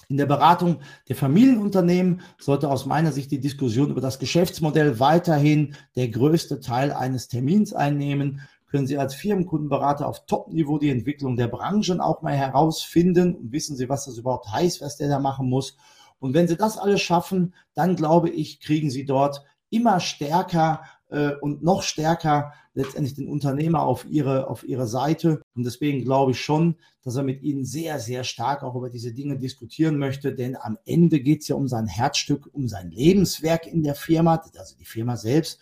In der Beratung der Familienunternehmen sollte aus meiner Sicht die Diskussion über das Geschäftsmodell weiterhin der größte Teil eines Termins einnehmen können Sie als Firmenkundenberater auf Top-Niveau die Entwicklung der Branchen auch mal herausfinden und wissen Sie, was das überhaupt heißt, was der da machen muss. Und wenn Sie das alles schaffen, dann glaube ich, kriegen Sie dort immer stärker äh, und noch stärker letztendlich den Unternehmer auf ihre, auf ihre Seite. Und deswegen glaube ich schon, dass er mit Ihnen sehr, sehr stark auch über diese Dinge diskutieren möchte. Denn am Ende geht es ja um sein Herzstück, um sein Lebenswerk in der Firma, also die Firma selbst.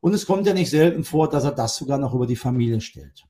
Und es kommt ja nicht selten vor, dass er das sogar noch über die Familie stellt.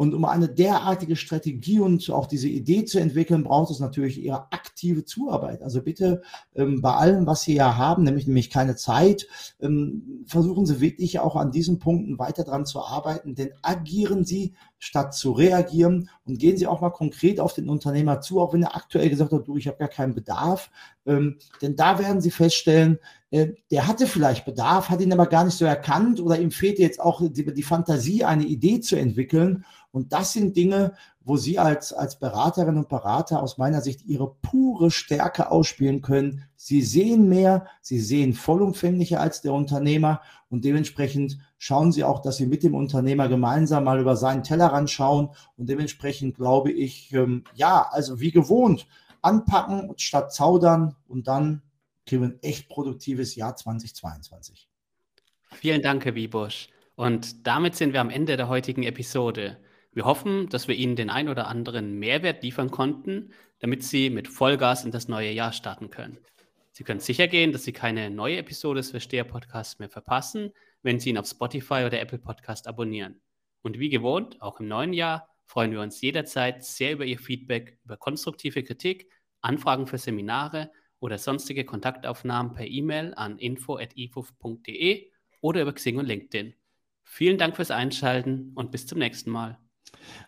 Und um eine derartige Strategie und auch diese Idee zu entwickeln, braucht es natürlich Ihre aktive Zuarbeit. Also bitte ähm, bei allem, was Sie ja haben, nämlich nämlich keine Zeit, ähm, versuchen Sie wirklich auch an diesen Punkten weiter dran zu arbeiten, denn agieren Sie statt zu reagieren und gehen Sie auch mal konkret auf den Unternehmer zu, auch wenn er aktuell gesagt hat, du, ich habe gar keinen Bedarf. Ähm, denn da werden Sie feststellen, äh, der hatte vielleicht Bedarf, hat ihn aber gar nicht so erkannt oder ihm fehlt jetzt auch die, die Fantasie, eine Idee zu entwickeln. Und das sind Dinge, wo Sie als, als Beraterinnen und Berater aus meiner Sicht Ihre pure Stärke ausspielen können. Sie sehen mehr, Sie sehen vollumfänglicher als der Unternehmer und dementsprechend schauen Sie auch, dass Sie mit dem Unternehmer gemeinsam mal über seinen Tellerrand schauen und dementsprechend glaube ich, ähm, ja, also wie gewohnt, anpacken statt zaudern und dann kriegen wir ein echt produktives Jahr 2022. Vielen Dank, Herr Wiebusch. Und damit sind wir am Ende der heutigen Episode. Wir hoffen, dass wir Ihnen den ein oder anderen Mehrwert liefern konnten, damit Sie mit Vollgas in das neue Jahr starten können. Sie können sicher gehen, dass Sie keine neue Episode des Versteher Podcasts mehr verpassen, wenn Sie ihn auf Spotify oder Apple Podcast abonnieren. Und wie gewohnt, auch im neuen Jahr, freuen wir uns jederzeit sehr über Ihr Feedback, über konstruktive Kritik, Anfragen für Seminare oder sonstige Kontaktaufnahmen per E-Mail an info.ifuf.de oder über Xing und LinkedIn. Vielen Dank fürs Einschalten und bis zum nächsten Mal.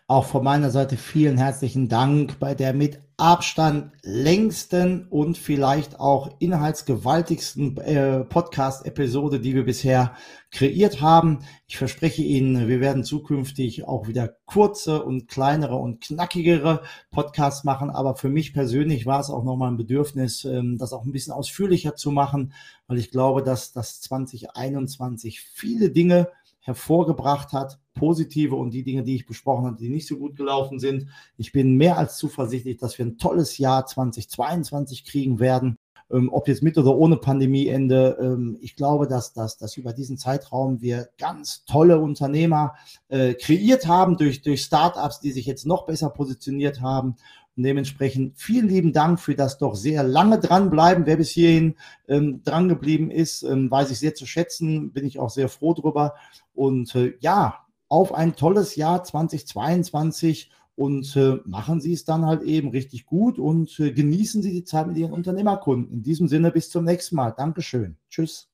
Auch von meiner Seite vielen herzlichen Dank bei der mit Abstand längsten und vielleicht auch inhaltsgewaltigsten äh, Podcast-Episode, die wir bisher kreiert haben. Ich verspreche Ihnen, wir werden zukünftig auch wieder kurze und kleinere und knackigere Podcasts machen. Aber für mich persönlich war es auch nochmal ein Bedürfnis, ähm, das auch ein bisschen ausführlicher zu machen, weil ich glaube, dass das 2021 viele Dinge hervorgebracht hat, positive und die Dinge, die ich besprochen habe, die nicht so gut gelaufen sind. Ich bin mehr als zuversichtlich, dass wir ein tolles Jahr 2022 kriegen werden. Ähm, ob jetzt mit oder ohne Pandemieende. Ähm, ich glaube, dass, dass, dass über diesen Zeitraum wir ganz tolle Unternehmer äh, kreiert haben durch, durch Startups, die sich jetzt noch besser positioniert haben. Und dementsprechend vielen lieben Dank für das doch sehr lange dranbleiben. Wer bis hierhin ähm, dran geblieben ist, ähm, weiß ich sehr zu schätzen, bin ich auch sehr froh drüber. Und äh, ja, auf ein tolles Jahr 2022 und äh, machen Sie es dann halt eben richtig gut und äh, genießen Sie die Zeit mit Ihren Unternehmerkunden. In diesem Sinne bis zum nächsten Mal. Dankeschön. Tschüss.